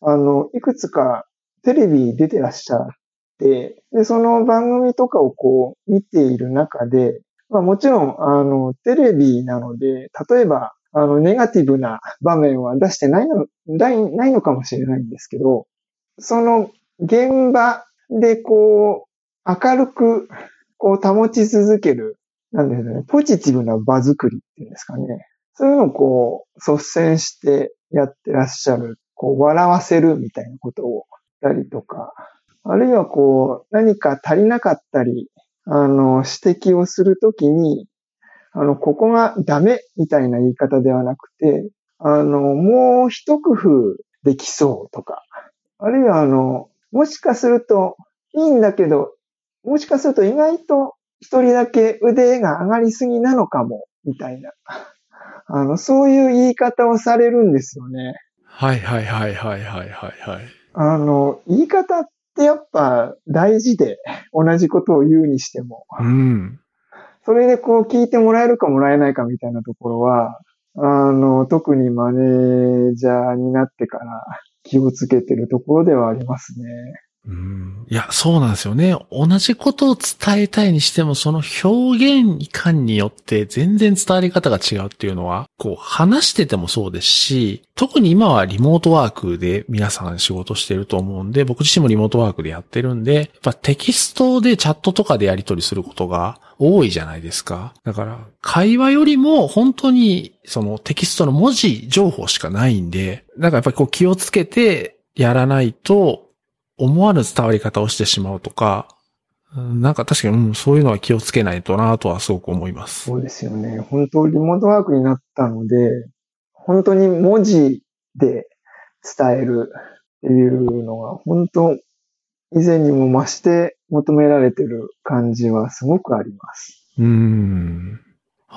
あの、いくつかテレビ出てらっしゃって、で、その番組とかをこう、見ている中で、まあもちろん、あの、テレビなので、例えば、あの、ネガティブな場面は出してないの、ないないのかもしれないんですけど、その現場でこう、明るく、こう保ち続ける、なんですね、ポジティブな場作りっていうんですかね。そういうのをこう、率先してやってらっしゃるこう、笑わせるみたいなことをたりとか、あるいはこう、何か足りなかったり、あの、指摘をするときに、あの、ここがダメみたいな言い方ではなくて、あの、もう一工夫できそうとか、あるいはあの、もしかするといいんだけど、もしかすると意外と一人だけ腕が上がりすぎなのかも、みたいな。あの、そういう言い方をされるんですよね。はいはいはいはいはいはいはい。あの、言い方ってやっぱ大事で、同じことを言うにしても。うん。それでこう聞いてもらえるかもらえないかみたいなところは、あの、特にマネージャーになってから気をつけてるところではありますね。うんいや、そうなんですよね。同じことを伝えたいにしても、その表現感によって全然伝わり方が違うっていうのは、こう、話しててもそうですし、特に今はリモートワークで皆さん仕事してると思うんで、僕自身もリモートワークでやってるんで、やっぱテキストでチャットとかでやり取りすることが多いじゃないですか。だから、会話よりも本当にそのテキストの文字情報しかないんで、なんかやっぱりこう気をつけてやらないと、思わぬ伝わり方をしてしまうとか、うんなんか確かに、うん、そういうのは気をつけないとなとはすごく思います。そうですよね。本当リモートワークになったので、本当に文字で伝えるっていうのが、本当以前にも増して求められてる感じはすごくあります。うーん。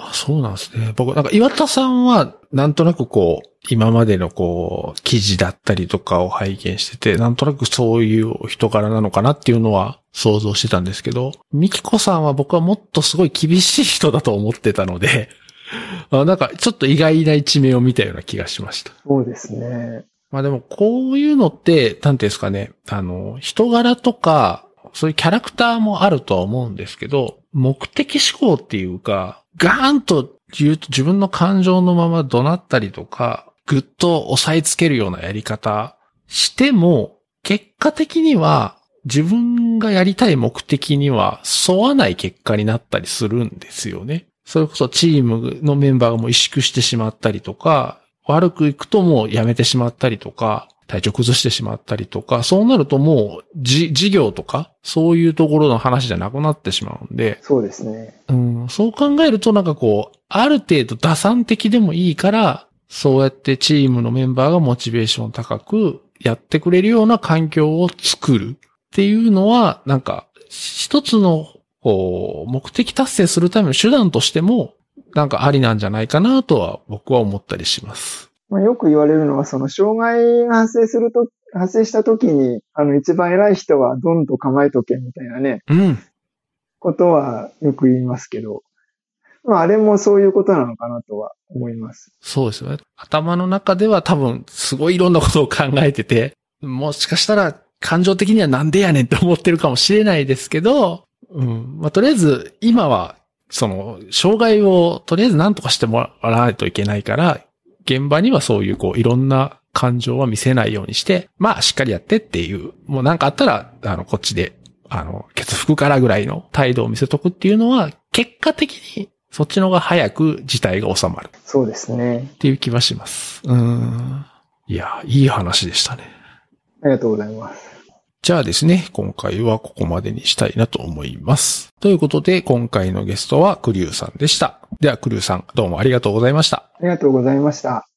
あ、そうなんですね。僕、なんか岩田さんは、なんとなくこう、今までのこう、記事だったりとかを拝見してて、なんとなくそういう人柄なのかなっていうのは想像してたんですけど、ミキコさんは僕はもっとすごい厳しい人だと思ってたので、あなんかちょっと意外な一面を見たような気がしました。そうですね。まあでも、こういうのって、なんていうんですかね、あの、人柄とか、そういうキャラクターもあるとは思うんですけど、目的思考っていうか、ガーンと言うと自分の感情のまま怒鳴ったりとか、ぐっと押さえつけるようなやり方しても、結果的には自分がやりたい目的には沿わない結果になったりするんですよね。それこそチームのメンバーがもう萎縮してしまったりとか、悪くいくともうやめてしまったりとか、体調崩してしまったりとか、そうなるともう、じ、事業とか、そういうところの話じゃなくなってしまうんで、そうですね。うん、そう考えるとなんかこう、ある程度打算的でもいいから、そうやってチームのメンバーがモチベーション高くやってくれるような環境を作るっていうのは、なんか、一つの、こう、目的達成するための手段としても、なんかありなんじゃないかなとは僕は思ったりします。まあ、よく言われるのは、その障害が発生すると、発生した時に、あの、一番偉い人はドンと構えとけみたいなね、うん。ことはよく言いますけど、まあ、あれもそういうことなのかなとは思います。そうですよね。頭の中では多分、すごいいろんなことを考えてて、もしかしたら感情的にはなんでやねんって思ってるかもしれないですけど、うん。まあ、とりあえず、今は、その、障害をとりあえず何とかしてもらわないといけないから、現場にはそういうこう、いろんな感情は見せないようにして、まあ、しっかりやってっていう、もうなんかあったら、あの、こっちで、あの、ケツ吹くからぐらいの態度を見せとくっていうのは、結果的に、そっちの方が早く事態が収まる。そうですね。っていう気はします。うーん。いや、いい話でしたね。ありがとうございます。じゃあですね、今回はここまでにしたいなと思います。ということで、今回のゲストはクリューさんでした。では、クリューさん、どうもありがとうございました。ありがとうございました。